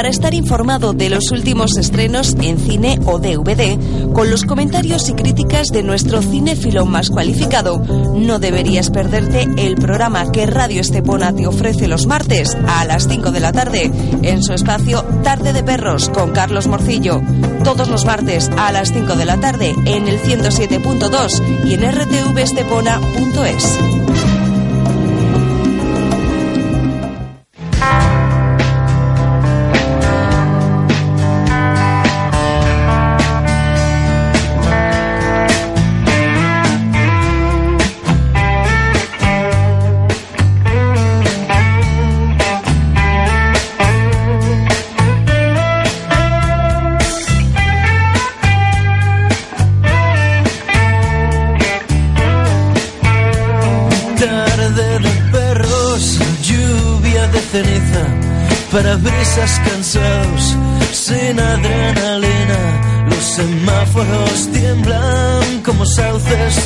Para estar informado de los últimos estrenos en cine o DVD, con los comentarios y críticas de nuestro cinéfilo más cualificado, no deberías perderte el programa que Radio Estepona te ofrece los martes a las 5 de la tarde en su espacio Tarde de Perros con Carlos Morcillo. Todos los martes a las 5 de la tarde en el 107.2 y en rtvestepona.es.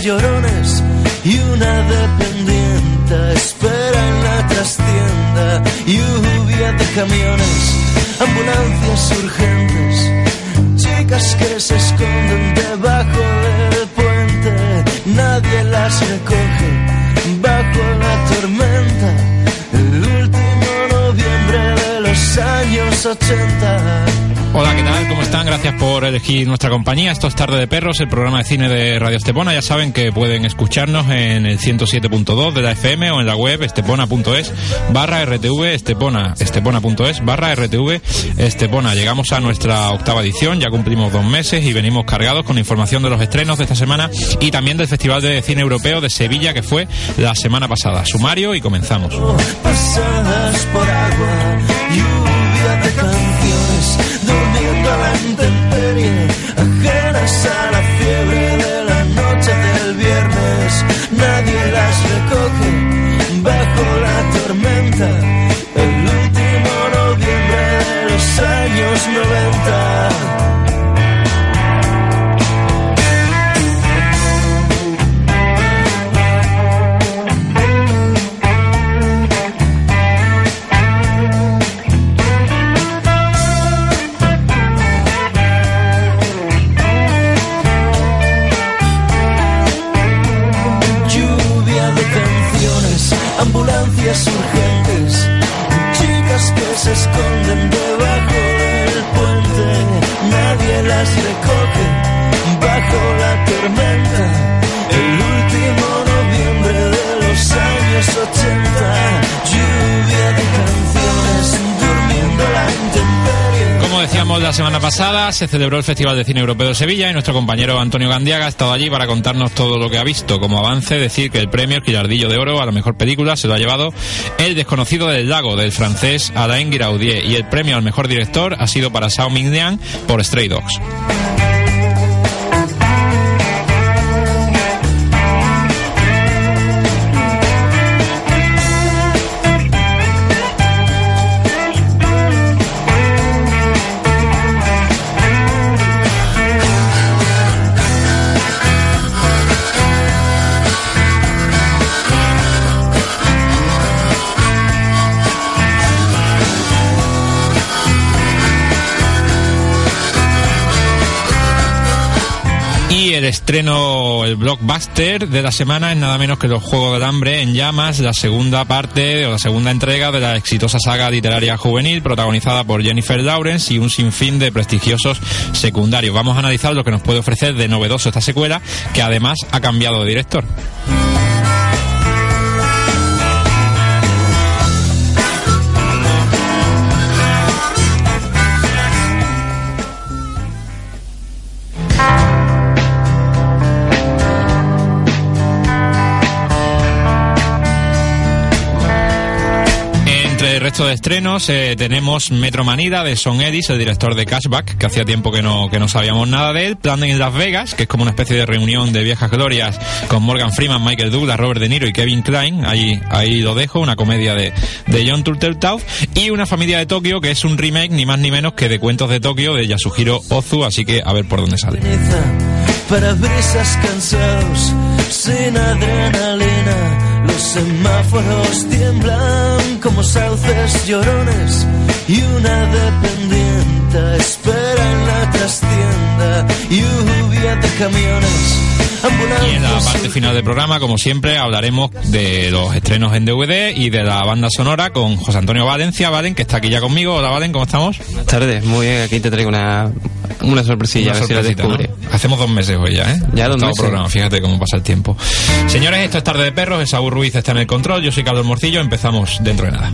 llorones y una dependiente espera en la trastienda. Lluvia de camiones, ambulancias urgentes, chicas que se esconden debajo del puente. Nadie las recoge bajo la tormenta. El último noviembre de los años 80. Hola, ¿qué tal? ¿Cómo están? Gracias por elegir nuestra compañía. Esto es Tarde de Perros, el programa de cine de Radio Estepona. Ya saben que pueden escucharnos en el 107.2 de la FM o en la web estepona.es barra RTV Estepona, estepona.es barra RTV Estepona. Llegamos a nuestra octava edición, ya cumplimos dos meses y venimos cargados con información de los estrenos de esta semana y también del Festival de Cine Europeo de Sevilla que fue la semana pasada. Sumario y comenzamos. pasadas por agua, lluvia de la intemperie, ajenas a la fiebre de la noche del viernes. Nadie las recoge bajo la tormenta. El último noviembre de los años 90. Se esconden debajo del puente, nadie las recoge bajo la tormenta. El último noviembre de los años 80, decíamos la semana pasada, se celebró el Festival de Cine Europeo de Sevilla y nuestro compañero Antonio Gandiaga ha estado allí para contarnos todo lo que ha visto. Como avance, decir que el premio, el Quillardillo de Oro a la mejor película, se lo ha llevado El desconocido del lago, del francés Alain Giraudier, y el premio al mejor director ha sido para Sao Ming por Stray Dogs. Y el estreno, el blockbuster de la semana es nada menos que Los Juegos del Hambre en Llamas, la segunda parte o la segunda entrega de la exitosa saga literaria juvenil protagonizada por Jennifer Lawrence y un sinfín de prestigiosos secundarios. Vamos a analizar lo que nos puede ofrecer de novedoso esta secuela, que además ha cambiado de director. Resto de estrenos eh, tenemos Metro Manida de Son Edis, el director de Cashback, que hacía tiempo que no, que no sabíamos nada de él. Plan en Las Vegas, que es como una especie de reunión de viejas glorias con Morgan Freeman, Michael Douglas, Robert De Niro y Kevin Klein. Ahí, ahí lo dejo, una comedia de, de John Turteltaub. Y Una familia de Tokio, que es un remake ni más ni menos que de Cuentos de Tokio de Yasuhiro Ozu, así que a ver por dónde sale. Para cansados, sin adrenalina, los semáforos tiemblan como sauces llorones y una dependiente espera en la trastienda, lluvia de camiones, Y en la parte final del programa, como siempre, hablaremos de los estrenos en DVD y de la banda sonora con José Antonio Valencia, Valen, que está aquí ya conmigo. Hola, Valen, ¿cómo estamos? Buenas tardes, muy bien, aquí te traigo una, una sorpresilla, Una a ver si la sorpresita, descubre. ¿no? Hacemos dos meses hoy ya, ¿eh? Ya dos meses. programa, fíjate cómo pasa el tiempo. Señores, esto es Tarde de Perros, Esaú Ruiz está en el control, yo soy Carlos Morcillo, empezamos dentro de nada.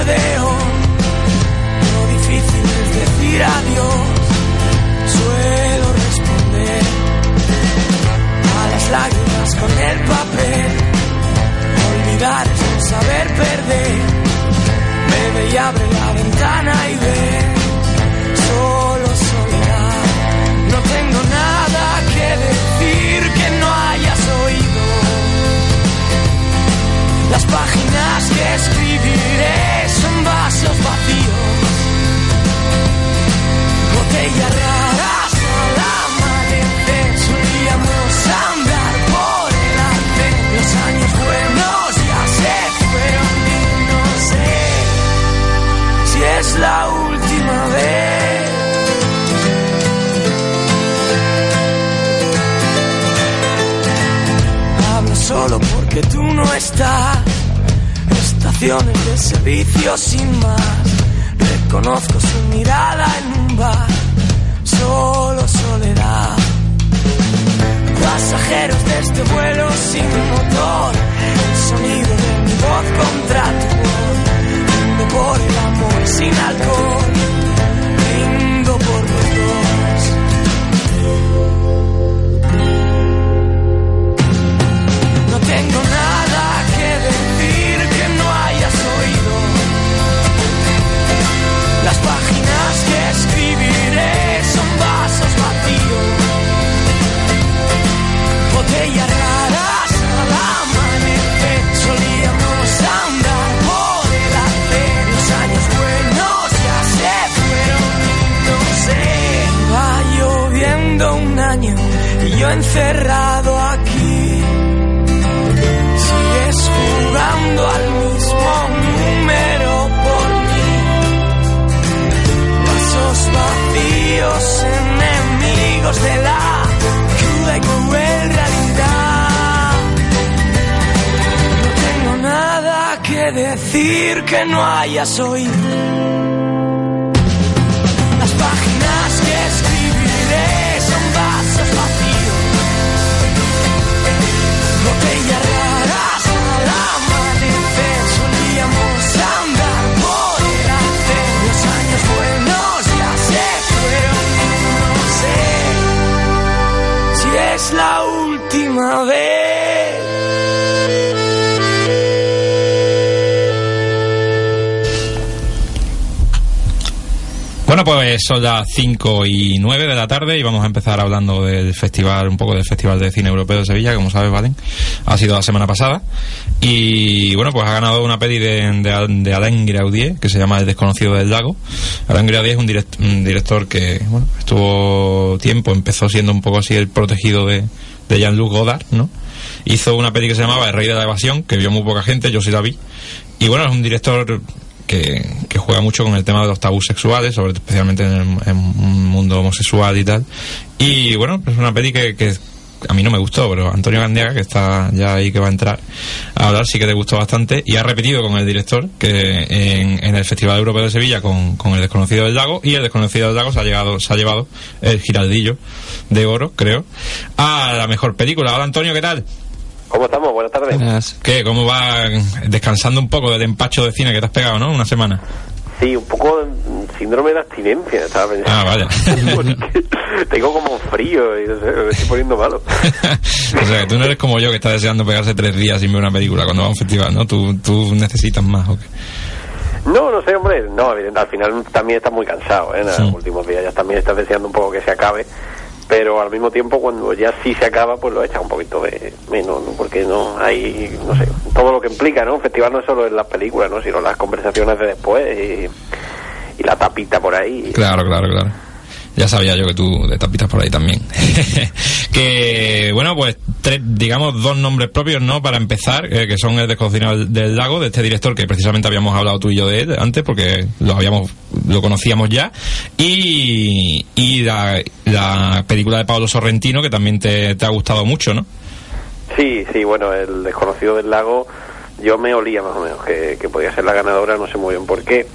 Lo difícil es decir adiós, suelo responder a las lágrimas con el papel. Olvidar es no saber perder. Bebe y abre la ventana y ve, solo soledad. No tengo nada que decir que no hayas oído. Las páginas que escribiré vasos vacíos, botellas raras al amanecer. Solíamos andar por el arce, los años buenos ya se fueron y no sé si es la última vez. Hablo solo porque tú no estás. De servicio sin más. Reconozco su mirada en un bar. Solo soledad. Pasajeros de este vuelo sin motor. El sonido de mi voz contra tu son las 5 y 9 de la tarde y vamos a empezar hablando del festival, un poco del Festival de Cine Europeo de Sevilla, como sabes, Valen, ha sido la semana pasada. Y bueno, pues ha ganado una peli de, de, de Alain Graudier, que se llama El desconocido del lago. Alain Graudier es un, direct- director que, bueno, estuvo tiempo, empezó siendo un poco así el protegido de, de Jean-Luc Godard, ¿no? Hizo una peli que se llamaba El Rey de la Evasión, que vio muy poca gente, yo sí la vi. Y bueno, es un director que, juega mucho con el tema de los tabús sexuales, sobre especialmente en, el- un mundo homosexual y tal. Y bueno, es una peli que, que a mí no me gustó, pero Antonio Gandiaga, que está ya ahí que va a entrar a hablar, sí que le gustó bastante y ha repetido con el director que en, en el Festival Europeo de Sevilla con, con El Desconocido del Lago y El Desconocido del Lago se ha, llegado, se ha llevado el giraldillo de oro, creo, a la mejor película. Hola Antonio, ¿qué tal? ¿Cómo estamos? Buenas tardes. ¿Qué? ¿Cómo va descansando un poco del empacho de cine que te has pegado, no? Una semana. Sí, un poco mm, síndrome de abstinencia, estaba pensando. Ah, vaya. Porque Tengo como frío y no sé, me estoy poniendo malo. o sea, que tú no eres como yo que está deseando pegarse tres días sin ver una película cuando va a un festival, ¿no? Tú, tú necesitas más, ¿o qué? No, no sé, hombre. No, al final también estás muy cansado, ¿eh? En Sí. los últimos días ya también estás deseando un poco que se acabe. Pero al mismo tiempo, cuando ya sí se acaba, pues lo echas un poquito de menos, ¿no? Porque no hay, no sé, todo lo que implica, ¿no? Un festival no es solo en las películas, ¿no? Sino las conversaciones de después y, y la tapita por ahí. Claro, claro, claro. Ya sabía yo que tú de tapitas por ahí también. que, bueno, pues tres, digamos, dos nombres propios, ¿no? Para empezar, eh, que son el desconocido del, lago, de este director que precisamente habíamos hablado tú y yo de él antes, porque lo habíamos, lo conocíamos ya. Y, y la, la película de Pablo Sorrentino, que también te, te ha gustado mucho, ¿no? Sí, sí, bueno, el desconocido del lago, yo me olía más o menos que, que podía ser la ganadora, no sé muy bien por qué.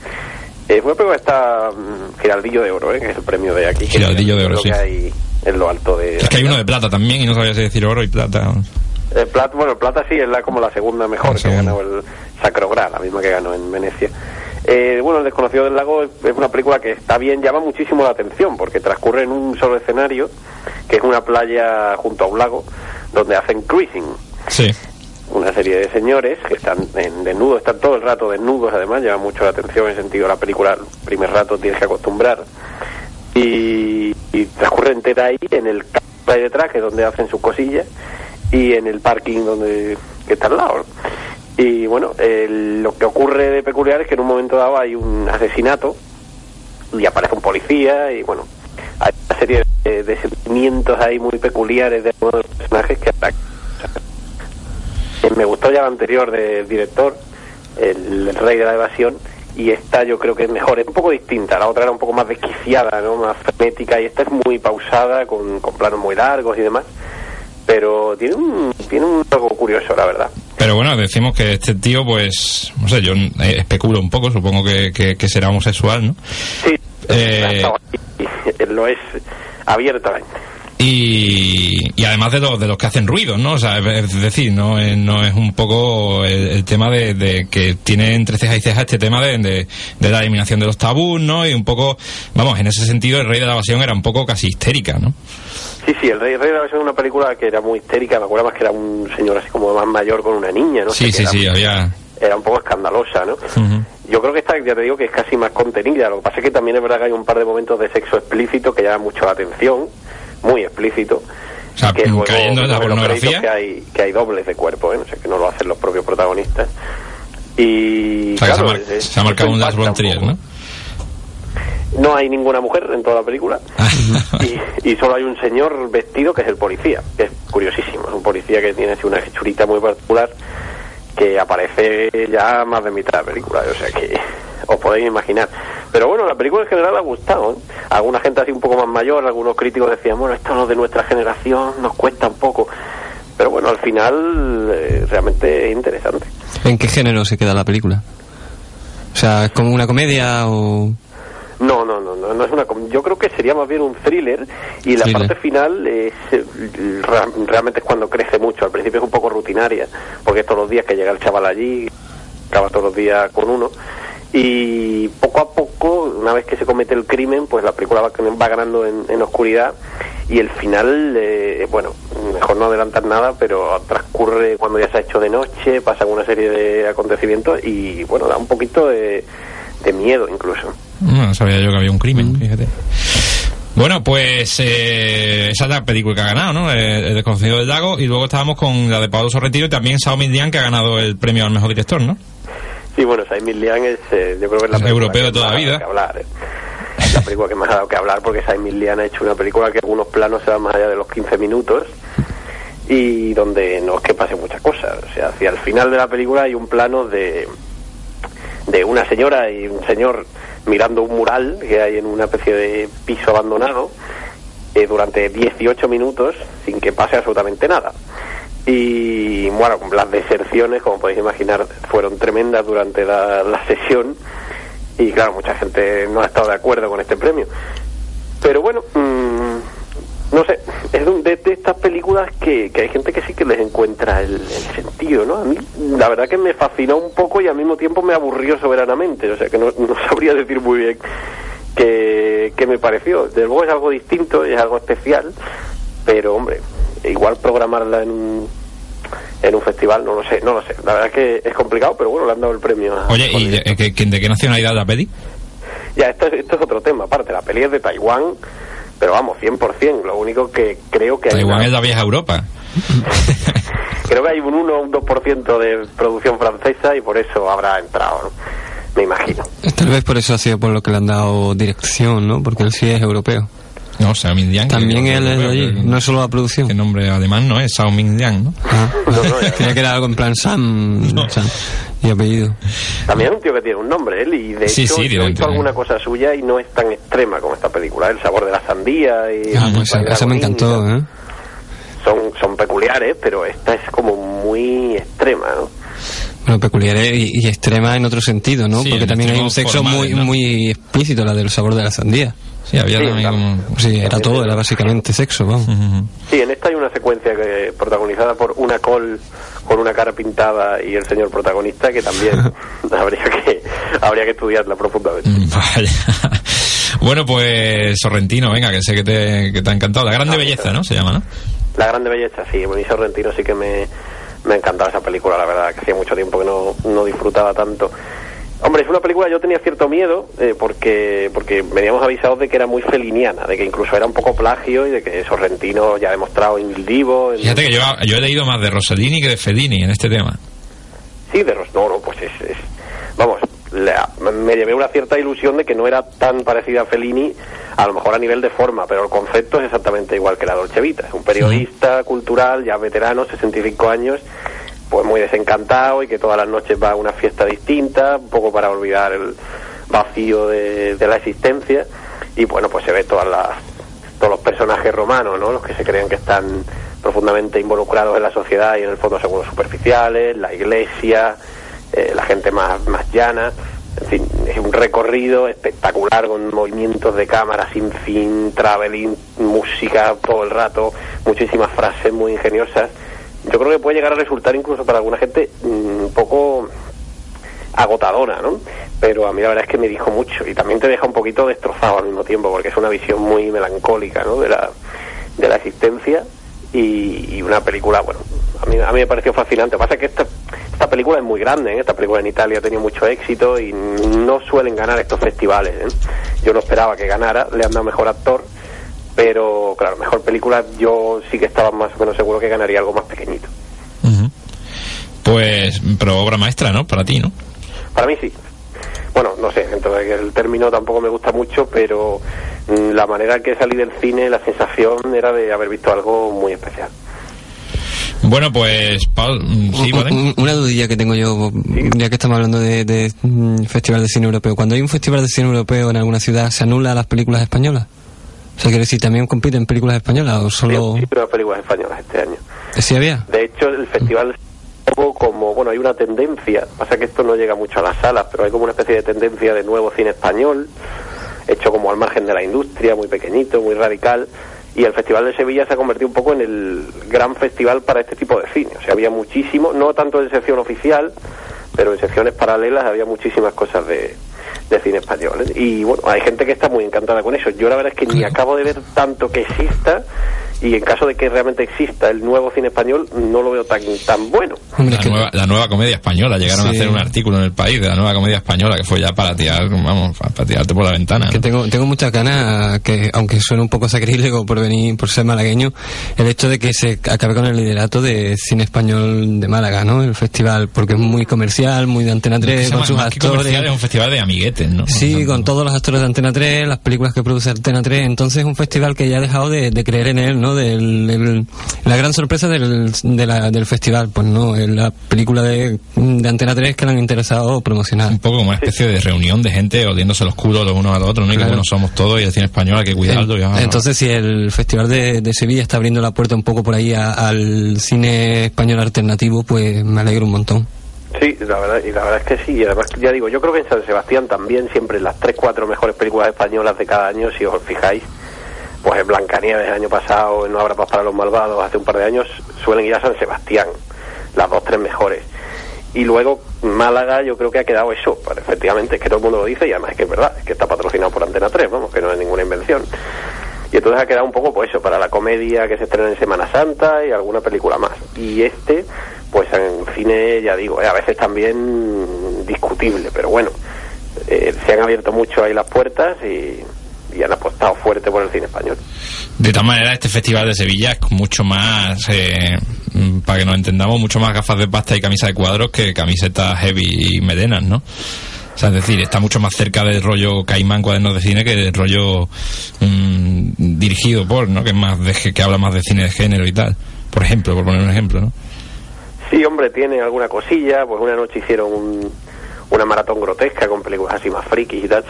Eh, fue que está mm, Giraldillo de Oro, ¿eh? que es el premio de aquí. Giraldillo de Oro, sí. que hay en lo alto de... Es que hay uno de plata también y no sabía si decir oro y plata. El plata, bueno, el plata sí es la, como la segunda mejor La que ganó el Sacro Graal, la misma que ganó en Venecia. Eh, bueno, El desconocido del lago es una película que está bien, llama muchísimo la atención porque transcurre en un solo escenario, que es una playa junto a un lago, donde hacen cruising. Sí. Una serie de señores que están en desnudos, están todo el rato desnudos, además, llama mucho la atención en el sentido de la película, el primer rato tienes que acostumbrar. Y, y transcurre entera ahí, en el detrás, que es donde hacen sus cosillas, y en el parking donde que está al lado. Y bueno, el- lo que ocurre de peculiar es que en un momento dado hay un asesinato y aparece un policía y bueno, hay una serie de, de sentimientos ahí muy peculiares de algunos de los personajes que atacan. Eh, Me gustó ya la anterior del director, el, el Rey de la Evasión, y esta yo creo que es mejor, es un poco distinta, la otra era un poco más desquiciada, ¿no? más frenética, y esta es muy pausada, con, con planos muy largos y demás, pero tiene un, tiene un algo curioso, la verdad. Pero bueno, decimos que este tío, pues, no sé, yo eh, especulo un poco, supongo que, que, que será homosexual, ¿no? Sí, Eh, lo es abiertamente. Y, y además de los, de los que hacen ruido, ¿no? O sea, es decir, no es, no es un poco el, el tema de, de que tiene entre ceja y ceja este tema de, de, de la eliminación de los tabús, ¿no? Y un poco, vamos, en ese sentido, el rey de la evasión era un poco casi histérica, ¿no? Sí, sí, El Rey, Rey de la Evasión es una película que era muy histérica, me acuerdo más que era un señor así como más mayor con una niña, ¿no? sí, sé, sí, sí, había... era un poco escandalosa, ¿no? Yo creo que esta, ya te digo, que es casi más contenida. Lo que pasa es que también es verdad que hay un par de momentos de sexo explícito que llaman mucho la atención, muy explícito. O sea, que luego cayendo en la pornografía. Que hay, que hay dobles de cuerpo, ¿eh? No sé, que no lo hacen los propios protagonistas. Y. O sea, claro, se, ha mar- es- es- se ha marcado un Lars. ¿no? No hay ninguna mujer en toda la película y, y solo hay un señor vestido que es el policía, que es curiosísimo. Es un policía que tiene así una hechurita muy particular que aparece ya más de mitad de la película, o sea que os podéis imaginar. Pero bueno, la película en general ha gustado. ¿eh? Alguna gente así un poco más mayor, algunos críticos decían, bueno, esto no de nuestra generación, nos cuesta un poco. Pero bueno, al final eh, realmente es interesante. ¿En qué género se queda la película? O sea, ¿es como una comedia o...? No, no, no, no, no es una. com- Yo creo que sería más bien un thriller y la Thriller. parte final es eh, realmente es cuando crece mucho. Al principio es un poco rutinaria porque es todos los días que llega el chaval allí, acaba todos los días con uno y poco a poco, una vez que se comete el crimen, pues la película va, va ganando en, en oscuridad y el final, eh, bueno, mejor no adelantar nada, pero transcurre cuando ya se ha hecho de noche, pasan una serie de acontecimientos y bueno, da un poquito de, de miedo incluso. No, sabía yo que había un crimen, fíjate. Bueno, pues eh, esa es la película que ha ganado, ¿no? Eh, El desconocido del lago. Y luego estábamos con la de Pablo Sorrentino y también Sao Milian, que ha ganado el premio al mejor director, ¿no? Sí, bueno, Simon Lian es, eh, yo creo que es la película europeo que de toda la vida. que hablar, eh. La película que más ha dado que hablar porque Simon Lian ha hecho una película que algunos planos se van más allá de los 15 minutos y donde no es que pase muchas cosas. O sea, hacia el final de la película hay un plano de, de una señora y un señor mirando un mural que hay en una especie de piso abandonado eh, durante 18 minutos sin que pase absolutamente nada. Y bueno, las deserciones, como podéis imaginar, fueron tremendas durante la, sesión y claro, mucha gente no ha estado de acuerdo con este premio. Pero bueno, mm, no sé, es de, de estas películas que, hay gente que sí que les encuentra el, el sentido, ¿no? A mí, la verdad que me fascinó un poco y al mismo tiempo me aburrió soberanamente, o sea que no, no sabría decir muy bien qué, qué me pareció. Desde luego es algo distinto, es algo especial, pero hombre, igual programarla en un, en un festival, no lo sé, no lo sé. La verdad es que es complicado, pero bueno, le han dado el premio a... Oye, ¿y de, eh, de qué nacionalidad la peli? Ya, esto es, esto es otro tema, aparte, la peli es de Taiwán, pero vamos, 100%, lo único que creo que hay... Taiwán una- es la vieja Europa. Creo que hay un 1 o un 2% de producción francesa y por eso habrá entrado, ¿no? me imagino. Tal vez por eso ha sido por lo que le han dado dirección, ¿no? Porque él sí es europeo. No, Sao Min Liang. También él es de allí, no es solo la producción. Que nombre alemán no es Sao Min Liang, ¿no? Ah, No, no, Creía que era algo en plan Sam, Sam y apellido. También es un tío que tiene un nombre, él, y de Sí, hecho sí, yo he visto alguna cosa suya y no es tan extrema como esta película. El sabor de la sandía y... Ah, el pues esa me encantó. ¿eh? Son, son peculiares, pero esta es como muy extrema, ¿no? Bueno, peculiar y, y extrema en otro sentido, ¿no? Sí, Porque también hay un sexo formales, muy ¿no? muy explícito, la del sabor de la sandía. Sí, había Sí, también como... Sí, era todo, era básicamente sexo, vamos. Sí, en esta hay una secuencia que protagonizada por una col con una cara pintada y el señor protagonista que también habría que habría que estudiarla profundamente. Mm, Vaya. Bueno, pues Sorrentino, venga, que sé que te, que te ha encantado. La grande Ah, belleza, ¿no? Se llama, ¿no? La Grande Belleza, sí, Benicio Sorrentino sí que me, me ha encantado esa película, la verdad, que hacía mucho tiempo que no, no disfrutaba tanto. Hombre, es una película, yo tenía cierto miedo, eh, porque porque veníamos avisados de que era muy feliniana, de que incluso era un poco plagio y de que Sorrentino ya ha demostrado en Il Divo... en- Fíjate que yo, yo he leído más de Rossellini que de Fellini en este tema. Sí, de Ros- no, no, pues es, es- vamos, la- me llevé una cierta ilusión de que no era tan parecida a Fellini, a lo mejor a nivel de forma, pero el concepto es exactamente igual que la Dolce Vita. Es un periodista cultural, ya veterano, 65 años, pues muy desencantado y que todas las noches va a una fiesta distinta, un poco para olvidar el vacío de, de la existencia. Y bueno, pues se ve todas las, todos los personajes romanos, ¿no? Los que se creen que están profundamente involucrados en la sociedad y en el fondo unos superficiales, la iglesia, eh, la gente más, más llana. En fin, es un recorrido espectacular con movimientos de cámara sin fin, traveling, música todo el rato, muchísimas frases muy ingeniosas. Yo creo que puede llegar a resultar incluso para alguna gente mm, un poco agotadora, ¿no? Pero a mí la verdad es que me dijo mucho y también te deja un poquito destrozado al mismo tiempo porque es una visión muy melancólica, ¿no? De la, de la existencia y, y una película, bueno, a mí, a mí me pareció fascinante. Lo que pasa es que esta, esta película es muy grande, ¿eh? Esta película en Italia ha tenido mucho éxito y no suelen ganar estos festivales, ¿eh? Yo no esperaba que ganara, le han dado mejor actor, pero claro, mejor película yo sí que estaba más o menos seguro que ganaría algo más pequeñito. Ujú. Pues, pero obra maestra, ¿no? Para ti, ¿no? Para mí sí. Bueno, no sé, entonces el término tampoco me gusta mucho, pero mm, la manera en que salí del cine, la sensación era de haber visto algo muy especial. Bueno, pues, Paul, mm, sí, Un- ¿vale? un- Una dudilla que tengo yo, ya que estamos hablando de, de, mm, Festival de Cine Europeo. Cuando hay un Festival de Cine Europeo en alguna ciudad, ¿se anula las películas españolas? O sea, quiero decir, ¿también compiten películas españolas o solo...? Sí, pero películas españolas este año. ¿Sí había? De hecho, el festival es un poco como, bueno, hay una tendencia, pasa que esto no llega mucho a las salas, pero hay como una especie de tendencia de nuevo cine español, hecho como al margen de la industria, muy pequeñito, muy radical, y el Festival de Sevilla se ha convertido un poco en el gran festival para este tipo de cine. O sea, había muchísimo, no tanto en sección oficial, pero en secciones paralelas había muchísimas cosas de, de cine español. ¿eh? Y bueno, hay gente que está muy encantada con eso. Yo la verdad es que ni acabo de ver tanto que exista, y en caso de que realmente exista el nuevo cine español, no lo veo tan, tan bueno. La es que- nueva, la nueva comedia española. Llegaron a hacer un artículo en el país de la nueva comedia española que fue ya para tirar, vamos, para tirarte por la ventana. tengo, tengo muchas ganas, que aunque suene un poco sacrílego por venir, por ser malagueño, el hecho de que se acabe con el liderato de cine español de Málaga, ¿no? El festival, porque es muy comercial, muy de Antena 3, Se con sus más que comercial, actores. es un festival de amiguetes, ¿no? Sí, con todos los actores de Antena 3, las películas que produce Antena 3, entonces es un festival que ya ha dejado de, de creer en él, ¿no? Del, el- la gran sorpresa del, de la- del festival, pues no, es la película de, de Antena 3 que le han interesado promocionar. Un poco como una especie de reunión de gente oliéndose los culos los unos a los otros, ¿no? Y que bueno somos todos y el cine español hay que cuidarlo. Entonces, si el Festival de, de Sevilla está abriendo la puerta un poco por ahí a- al cine español alternativo, pues me alegro un montón. Sí, la verdad, y la verdad es que sí. Y además, ya digo, yo creo que en San Sebastián también siempre las tres, cuatro mejores películas españolas de cada año, si os fijáis, pues en Blancanieves el año pasado, en No habrá paz para los malvados, hace un par de años, suelen ir a San Sebastián, las dos, tres mejores. Y luego Málaga yo creo que ha quedado eso, pues, efectivamente, es que todo el mundo lo dice y además es que es verdad, es que está patrocinado por Antena 3, vamos, que no es ninguna invención. Y entonces ha quedado un poco pues eso, para la comedia que se estrena en Semana Santa y alguna película más. Y este, pues en cine, ya digo, eh, a veces también discutible, pero bueno, eh, se han abierto mucho ahí las puertas y, y han apostado fuerte por el cine español. De tal manera, este festival de Sevilla es mucho más, eh, mm, para que nos entendamos, mucho más gafas de pasta y camisa de cuadros que camisetas heavy y medenas, ¿no? O sea, es decir, está mucho más cerca del rollo Caimán Cuadernos de Cine que del rollo mm, dirigido por, ¿no? Que, es más de, que habla más de cine de género y tal. Por ejemplo, por poner un ejemplo, ¿no? Sí, hombre, tiene alguna cosilla, pues una noche hicieron un- una maratón grotesca con películas así más frikis y tal.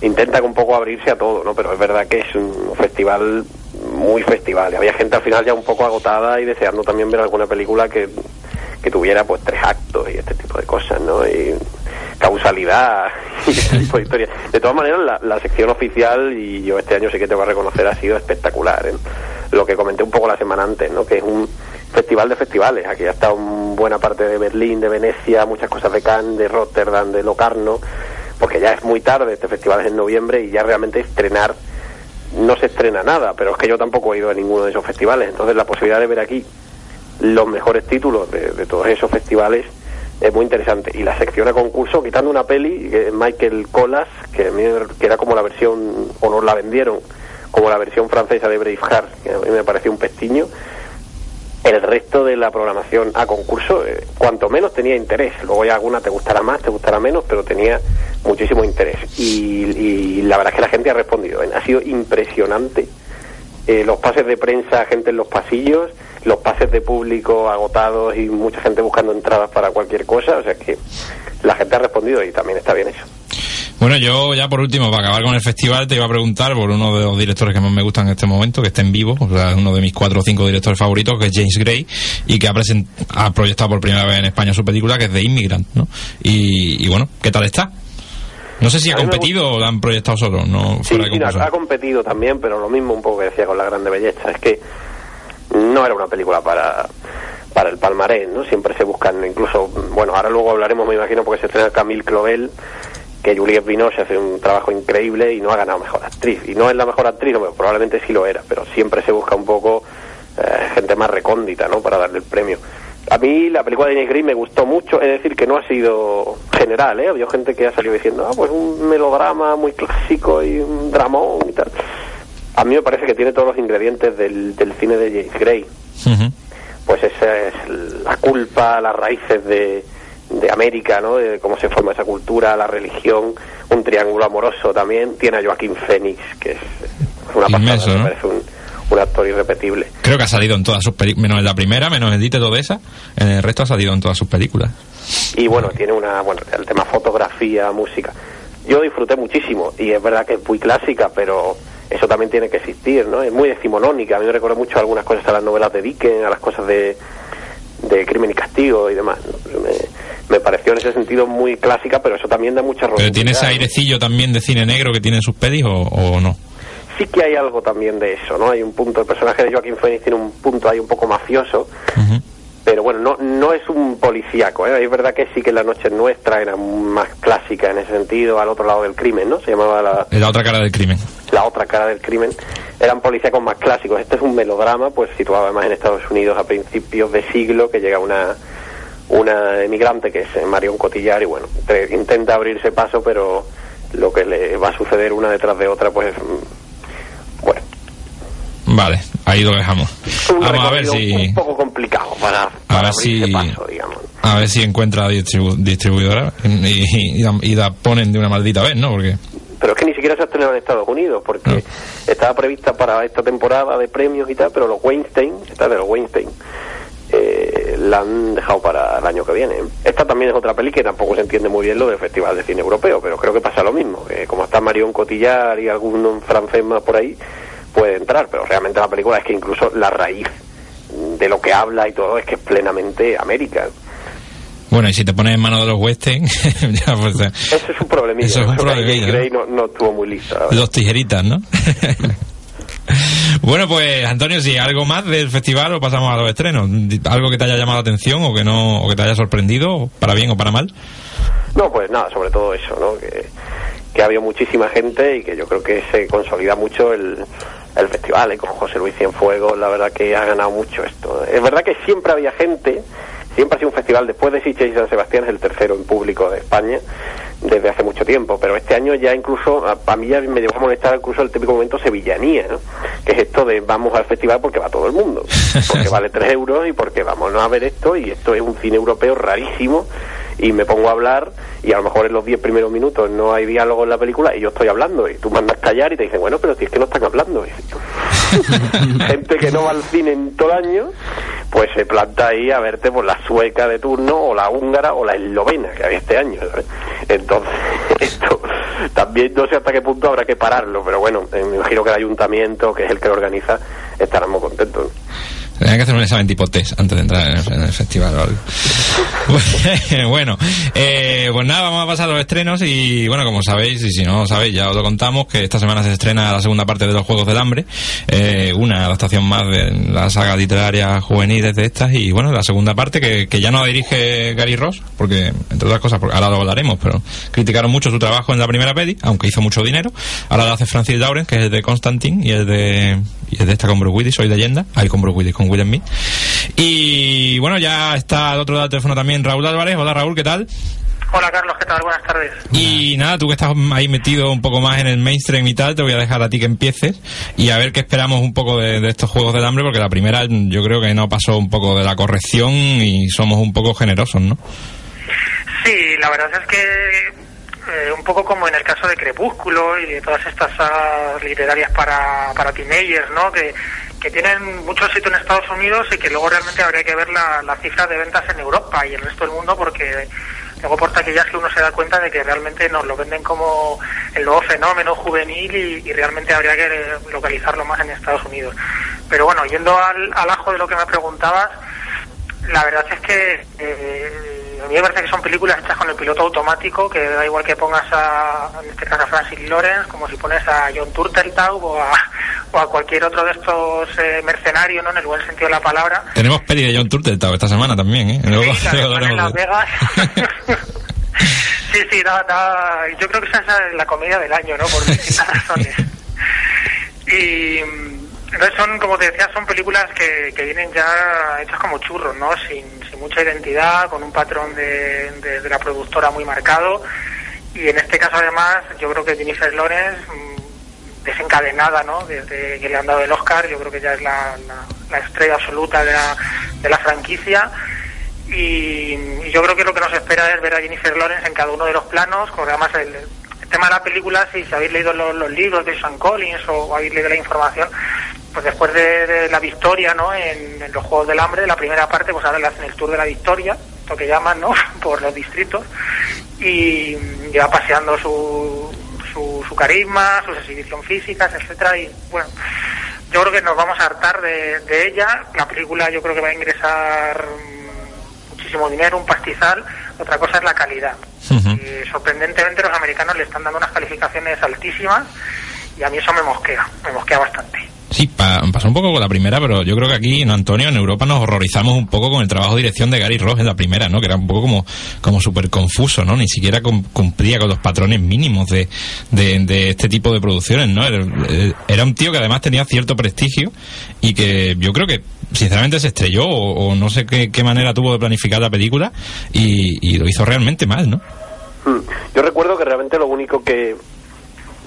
Intenta un poco abrirse a todo, ¿no? Pero es verdad que es un festival muy festival. Había gente al final ya un poco agotada y deseando también ver alguna película que, que tuviera pues tres actos y este tipo de cosas, ¿no? Y causalidad y ese tipo de historias. De todas maneras, la, la sección oficial, y yo este año sí que te voy a reconocer, ha sido espectacular. ¿eh? Lo que comenté un poco la semana antes, ¿no? Que es un festival de festivales. Aquí ha estado buena parte de Berlín, de Venecia, muchas cosas de Cannes, de Rotterdam, de Locarno, porque ya es muy tarde, este festival es en noviembre y ya realmente estrenar no se estrena nada, pero es que yo tampoco he ido a ninguno de esos festivales, entonces la posibilidad de ver aquí los mejores títulos de, todos esos festivales es muy interesante. Y la sección a concurso, quitando una peli, Michael Colas, que, a mí que era como la versión, o nos la vendieron, como la versión francesa de Braveheart, que a mí me pareció un pestiño, el resto de la programación a concurso, eh, cuanto menos tenía interés. Luego ya alguna te gustará más, te gustará menos, pero tenía muchísimo interés. Y, y la verdad es que la gente ha respondido. ¿eh? Ha sido impresionante. Eh, los pases de prensa, gente en los pasillos, los pases de público agotados y mucha gente buscando entradas para cualquier cosa. O sea que la gente ha respondido y también está bien eso. Bueno, yo ya por último, para acabar con el festival, te iba a preguntar por uno de los directores que más me gustan en este momento, que está en vivo, o sea, uno de mis cuatro o cinco directores favoritos, que es James Gray, y que ha, ha proyectado por primera vez en España su película, que es The Immigrant, ¿no? Y, y bueno, ¿qué tal está? No sé si ha competido o la han proyectado solo, no Sí, fuera sí, ha, ha competido también, pero lo mismo un poco que decía con La Grande Belleza, es que no era una película para para el palmarés, ¿no? Siempre se buscan, incluso, bueno, ahora luego hablaremos, me imagino, porque se estrena Camille Clovel, que Juliette Binoche hace un trabajo increíble y no ha ganado Mejor Actriz. Y no es la Mejor Actriz, hombre, probablemente sí lo era, pero siempre se busca un poco eh, gente más recóndita, ¿no?, para darle el premio. A mí la película de James Green me gustó mucho, es decir, que no ha sido general, ¿eh? Había gente que ha salido diciendo, ah, pues un melodrama muy clásico y un dramón y tal. A mí me parece que tiene todos los ingredientes del, del cine de James Gray. Pues esa es la culpa, las raíces de, de América, ¿no? De cómo se forma esa cultura, la religión, un triángulo amoroso también. Tiene a Joaquín Phoenix, que es una pasada, Inmenso, me ¿no? parece un, un actor irrepetible. Creo que ha salido en todas sus películas, menos en la primera, menos en Dite Todesa, en el resto ha salido en todas sus películas. Y bueno, tiene una, bueno, el tema fotografía, música. Yo disfruté muchísimo y es verdad que es muy clásica, pero eso también tiene que existir, ¿no? Es muy decimonónica. A mí me recuerda mucho a algunas cosas a las novelas de Dickens, a las cosas de, de Crimen y Castigo y demás. ¿no? Me, me pareció en ese sentido muy clásica, pero eso también da mucha ¿Pero rotundidad, tiene ese airecillo también de cine negro que tienen sus pelis o, o no? Sí que hay algo también de eso, ¿no? Hay un punto, el personaje de Joaquín Phoenix tiene un punto ahí un poco mafioso. Pero bueno, no, no es un policíaco, ¿eh? Es verdad que sí que La Noche es Nuestra era más clásica en ese sentido, al otro lado del crimen, ¿no? Se llamaba la, la otra cara del crimen. la otra cara del crimen, eran policíacos más clásicos. Este es un melodrama, pues situado además en Estados Unidos a principios de siglo, que llega una una emigrante que es Marion Cotillar y bueno, te- intenta abrirse paso, pero lo que le va a suceder una detrás de otra, pues Vale, ahí lo dejamos. un Vamos a ver recorrido un si poco complicado para, a ver si paso, digamos. a ver si encuentra distribu- distribuidora y, y, la- y la ponen de una maldita vez, ¿no? Porque Pero es que ni siquiera se ha estrenado en Estados Unidos, porque No. estaba prevista para esta temporada de premios y tal, pero los Weinstein, esta de los Weinstein, eh, la han dejado para el año que viene. Esta también es otra peli que tampoco se entiende muy bien lo del Festival de Cine Europeo, pero creo que pasa lo mismo, que como está Marion Cotillar y algún francés más por ahí, puede entrar, pero realmente la película es que incluso la raíz de lo que habla y todo es que es plenamente América. bueno, y si te pones en manos de los western, ya pues Eso es un problemilla. Eso es un problemilla, Grey no, no estuvo muy lista. los tijeritas, ¿no? Bueno, pues Antonio, si algo más del festival o pasamos a los estrenos, algo que te haya llamado la atención o que no o que te haya sorprendido, para bien o para mal. No, pues nada, sobre todo eso, ¿no? Que, que ha habido muchísima gente y que yo creo que se consolida mucho el, el festival, ¿eh? con José Luis Cienfuegos, la verdad que ha ganado mucho esto. Es verdad que siempre había gente, siempre ha sido un festival, después de Sitges y San Sebastián, es el tercero en público de España, desde hace mucho tiempo, pero este año ya incluso, a, a mí ya me llevó a molestar incluso el típico momento sevillanía, que es esto de vamos al festival porque va todo el mundo, porque vale 3 euros y porque vamos a ver esto y esto es un cine europeo rarísimo y me pongo a hablar y a lo mejor en los 10 primeros minutos no hay diálogo en la película y yo estoy hablando y tú mandas callar y te dicen, bueno, pero si es que no están hablando. Gente que no va al cine en todo el año, pues se planta ahí a verte por la sueca de turno o la húngara o la eslovena que había este año. Entonces, esto también no sé hasta qué punto habrá que pararlo, pero bueno, eh, me imagino que el ayuntamiento, que es el que lo organiza, estarán muy contentos. Tenía que hacer un examen tipo test antes de entrar en el, festival o algo. bueno, eh, pues nada, vamos a pasar a los estrenos y bueno, como sabéis, y si no lo sabéis, ya os lo contamos, que esta semana se estrena la segunda parte de los Juegos del Hambre, eh, una adaptación más de la saga literaria juvenil de estas y bueno, la segunda parte que, que ya no la dirige Gary Ross, porque entre otras cosas, porque ahora lo hablaremos, pero criticaron mucho su trabajo en la primera peli, aunque hizo mucho dinero, ahora lo hace Francis Lauren, que es de Constantine y el de, es de esta con Bruce Willis, soy leyenda, ahí con Bruce Willis, con Will Smith. Y bueno, ya está al otro lado del teléfono también Raúl Álvarez. Hola Raúl, ¿qué tal? Hola Carlos, ¿qué tal? Buenas tardes. Y nada, tú que estás ahí metido un poco más en el mainstream y tal, te voy a dejar a ti que empieces y a ver qué esperamos un poco de, de estos Juegos del Hambre, porque la primera yo creo que no pasó un poco de la corrección y somos un poco generosos, ¿no? Sí, la verdad es que eh, un poco como en el caso de Crepúsculo y de todas estas sagas literarias para, para teenagers, ¿no? Que, que tienen mucho éxito en Estados Unidos y que luego realmente habría que ver la, la cifra de ventas en Europa y el resto del mundo porque luego por taquillas que uno se da cuenta de que realmente nos lo venden como el nuevo fenómeno juvenil y, y realmente habría que localizarlo más en Estados Unidos. Pero bueno, yendo al, al ajo de lo que me preguntabas, la verdad es que eh, a mí me parece que son películas hechas con el piloto automático, que da igual que pongas a, en este caso a Francis Lawrence, como si pones a John Turteltaub o a, o a cualquier otro de estos eh, mercenarios, ¿no? En el buen sentido de la palabra. Tenemos peli de John Turteltaub esta semana también, ¿eh? Luego- Sí, luego en Las Vegas. sí, sí, da- da- yo creo que esa es la comedia del año, ¿no? Por distintas razones. Y mm, entonces son, como te decía, son películas que, que vienen ya hechas como churros, ¿no? Sin, sin mucha identidad, con un patrón de, de- la productora muy marcado. Y en este caso, además, yo creo que Jennifer Lawrence, mm, desencadenada, ¿no? Desde que le han dado el Oscar, yo creo que ya es la, la- la estrella absoluta de la, de la franquicia. Y, yo creo que lo que nos espera es ver a Jennifer Lawrence en cada uno de los planos, porque además el, el tema de la película, si, si habéis leído los, libros de Sean Collins o habéis leído la información, pues después de, de la victoria ¿no? En, en los Juegos del Hambre, la primera parte, pues ahora le hacen el Tour de la Victoria, lo que llaman, ¿no? Por los distritos, y, y va paseando su, su, su carisma, su exhibición física, etcétera, y bueno, yo creo que nos vamos a hartar de, de ella. La película yo creo que va a ingresar muchísimo dinero, un pastizal. Otra cosa es la calidad. Y sorprendentemente los americanos le están dando unas calificaciones altísimas y a mí eso me mosquea, me mosquea bastante. Sí, pa- pasó un poco con la primera, pero yo creo que aquí en Antonio, en Europa, nos horrorizamos un poco con el trabajo de dirección de Gary Ross en la primera, ¿no? Que era un poco como, como súper confuso, ¿no? Ni siquiera cum- cumplía con los patrones mínimos de, de, este tipo de producciones, ¿no? Era, eh, era un tío que además tenía cierto prestigio y que yo creo que sinceramente se estrelló o, no sé qué, qué manera tuvo de planificar la película y, y lo hizo realmente mal, ¿no? Mm. Yo recuerdo que realmente lo único que,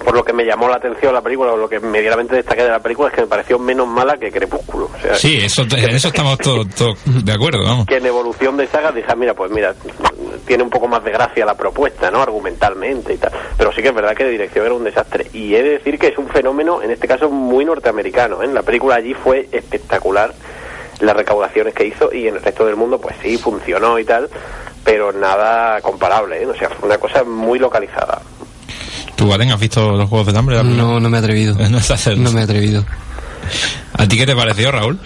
por lo que me llamó la atención la película, o lo que medianamente destaqué de la película, es que me pareció menos mala que Crepúsculo. O sea, Sí, eso, en eso estamos todos de acuerdo, vamos. que en evolución de saga dije, ah, mira, pues mira, tiene un poco más de gracia la propuesta, ¿no? Argumentalmente y tal. Pero sí que es verdad que de dirección era un desastre. Y he de decir que es un fenómeno, en este caso, muy norteamericano. ¿eh? La película allí fue espectacular, las recaudaciones que hizo, y en el resto del mundo, pues sí, funcionó y tal, pero nada comparable, ¿eh? O sea, fue una cosa muy localizada. ¿Tú, has visto los Juegos del Hambre? la? No, no me he atrevido. No me he atrevido. ¿A ti qué te pareció, Raúl?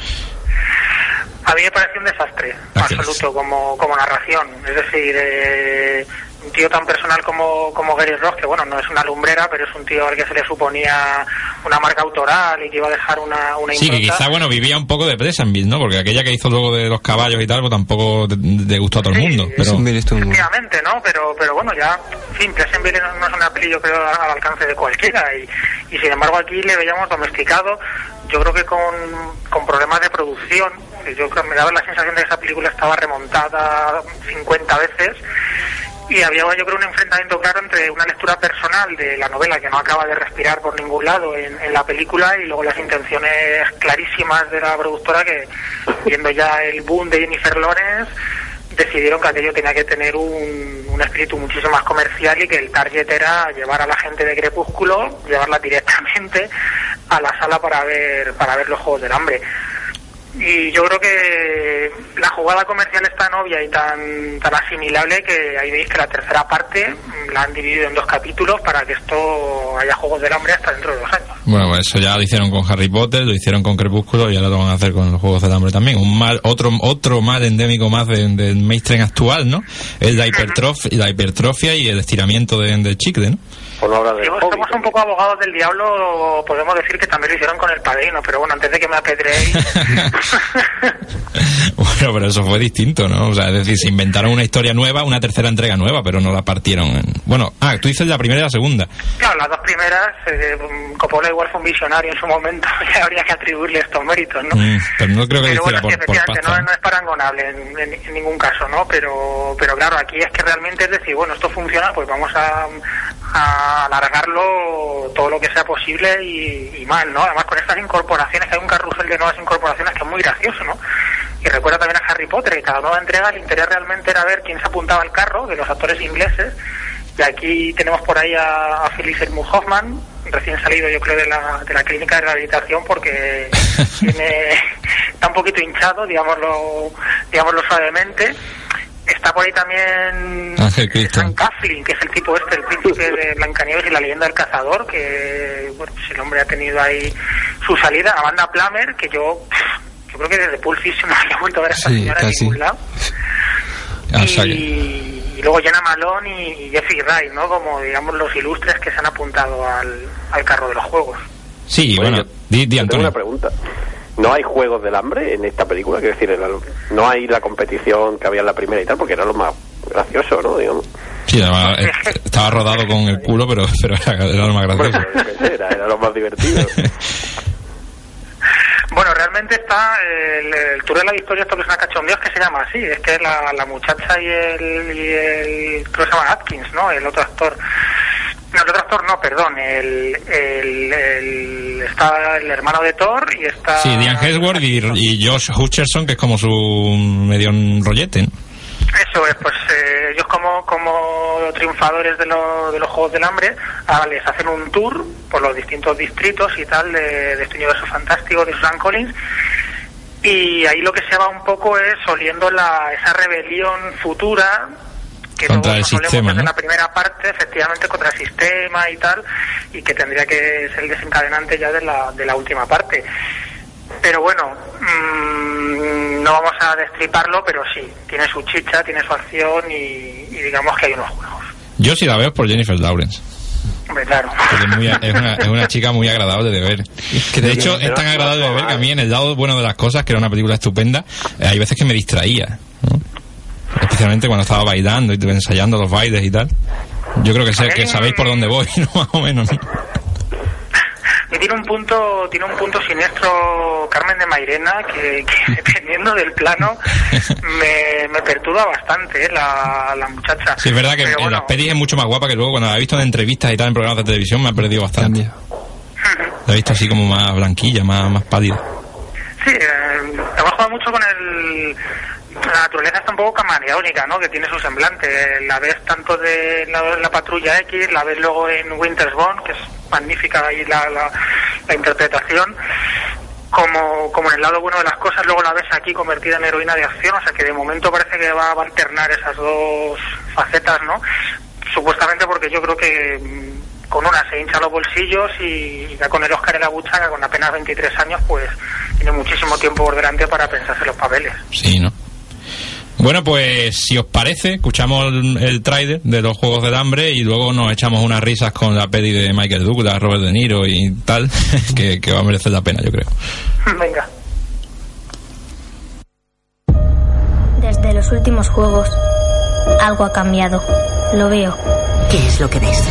A mí me pareció un desastre Gracias. absoluto como, como narración. Es decir, eh, un tío tan personal como, como Gary Ross, que bueno, no es una lumbrera, pero es un tío al que se le suponía una marca autoral y que iba a dejar una, una Sí, que quizá, bueno, vivía un poco de Pleasantville, ¿no? Porque aquella que hizo luego de los caballos y tal, pues tampoco le- gustó a todo el mundo. Pero, Efectivamente, ¿no? Pero, pero bueno, ya, en fin, Pleasantville no, no es una peli, yo creo, al alcance de cualquiera. Y, y sin embargo, aquí le veíamos domesticado, yo creo que con, con problemas de producción. Yo creo me daba la sensación de que esa película estaba remontada 50 veces. Y había, yo creo, un enfrentamiento claro entre una lectura personal de la novela que no acaba de respirar por ningún lado en, en la película y luego las intenciones clarísimas de la productora que, viendo ya el boom de Jennifer Lawrence, decidieron que aquello tenía que tener un, un espíritu muchísimo más comercial y que el target era llevar a la gente de Crepúsculo, llevarla directamente a la sala para ver, para ver los Juegos del Hambre. Y yo creo que la jugada comercial es tan obvia y tan, tan asimilable que ahí veis que la tercera parte la han dividido en dos capítulos para que esto haya Juegos del Hambre hasta dentro de dos años. bueno, pues eso ya lo hicieron con Harry Potter, lo hicieron con Crepúsculo y ahora lo van a hacer con los Juegos del Hambre también. Un mal, otro, otro mal endémico más de- del mainstream actual, ¿no? Es la hipertrofia, la hipertrofia y el estiramiento de- del chicle, ¿no? Por no hablar del somos un poco abogados del diablo, podemos decir que también lo hicieron con el padrino, pero bueno, antes de que me apedreéis. bueno, pero eso fue distinto, ¿no? O sea, es decir, se inventaron una historia nueva, una tercera entrega nueva, pero no la partieron en... Bueno, ah, tú dices la primera y la segunda. Claro, las dos primeras, eh, Coppola igual fue un visionario en su momento, y habría que atribuirle estos méritos, ¿no? Mm, pero no creo que lo Pero bueno, hiciera sí, por, por pasta. no, no es parangonable en, en- en ningún caso, ¿no? Pero, pero claro, aquí es que realmente es decir, bueno, esto funciona, pues vamos a, a alargarlo todo lo que sea posible y, y mal, ¿no? Además, con estas incorporaciones, hay un carrusel de nuevas incorporaciones que es muy gracioso, ¿no? Y recuerda también a Harry Potter, que cada nueva entrega el interés realmente era ver quién se apuntaba al carro de los actores ingleses. Y aquí tenemos por ahí a, a Philip Seymour Hoffman, recién salido yo creo de la, de la clínica de rehabilitación porque tiene, está un poquito hinchado, digámoslo, digámoslo suavemente. Está por ahí también Ángel Cristo. Sam Coughlin, que es el tipo este, el príncipe de Blancanieves y la leyenda del cazador, que bueno, pues el hombre ha tenido ahí su salida. Amanda Plummer, que yo, yo creo que desde Pulp Fiction no había vuelto a ver a esta Sí, señora en casi. ningún lado. Ah, Y, y luego Jenna Malone y, y Jeffrey Wright, ¿no? Como, digamos, los ilustres que se han apuntado al, al carro de los juegos. Sí, bueno, yo- di, di, yo tengo una pregunta. ¿No hay juegos del hambre en esta película? Quiero decir, el- no hay la competición que había en la primera y tal, porque era lo más gracioso, ¿no? Digamos. Sí, además, eh, estaba rodado con el culo, pero, pero era, era lo más gracioso. era, era lo más divertido. Bueno, realmente está el, el Tour de la Victoria, esto que es una cachondeo, es que se llama así. Es que la, la muchacha y el, y el. Creo que se llama Atkins, ¿no? El otro actor. No, el otro actor no, perdón. El, el, el- está el hermano de Thor y está. Sí, Diane Hemsworth y, y Josh Hutcherson, que es como su medio rollete. ¿no? Eso es, pues eh, ellos como, como triunfadores de, lo- de los Juegos del Hambre, ahora les hacen un tour por los distintos distritos y tal de, de este universo fantástico de Susan Collins. Y ahí lo que se va un poco es oliendo la, esa rebelión futura que Contra luego el sistema, la primera parte, efectivamente, contra el sistema y tal, y que tendría que ser el desencadenante ya de la, de la última parte. Pero bueno, mm, no vamos a destriparlo, pero sí, tiene su chicha, tiene su acción y, y digamos que hay unos juegos. Yo sí la veo por Jennifer Lawrence. Hombre, claro. es, muy- es una, es una chica muy agradable de ver. De hecho, es tan agradable de ver que a mí, en el lado bueno de las cosas, que era una película estupenda, eh, hay veces que me distraía. ¿no? Especialmente cuando estaba bailando y ensayando los bailes y tal. Yo creo que, sé, que sabéis por dónde voy, ¿no? Más o menos. ¿no? Y tiene un punto, tiene un punto siniestro Carmen de Mairena que, que dependiendo del plano me, me perturba bastante eh, la, la muchacha. Sí, es verdad que Pero en bueno, las pelis es mucho más guapa que luego cuando la he visto en entrevistas y tal en programas de televisión me ha perdido bastante. La he visto así como más blanquilla, más, más pálida. Sí, eh, trabaja mucho con el... La naturaleza está un poco camaleónica, ¿no? Que tiene su semblante. La ves tanto de la, la Patrulla X, la ves luego en Winter's Bone, que es magnífica ahí la, la, interpretación, como, como en el lado bueno de las cosas, luego la ves aquí convertida en heroína de acción, o sea que de momento parece que va, va a alternar esas dos facetas, ¿no? Supuestamente porque yo creo que mm, con una se hincha los bolsillos y ya con el Oscar en la buchaca, con apenas 23 años, pues tiene muchísimo tiempo por delante para pensarse los papeles. Sí, ¿no? Bueno, pues si os parece, escuchamos el, el tráiler de los Juegos del Hambre y luego nos echamos unas risas con la peli de Michael Douglas, Robert De Niro y tal, que, que va a merecer la pena, yo creo. Venga. Desde los últimos juegos, algo ha cambiado. Lo veo. ¿Qué es lo que ves?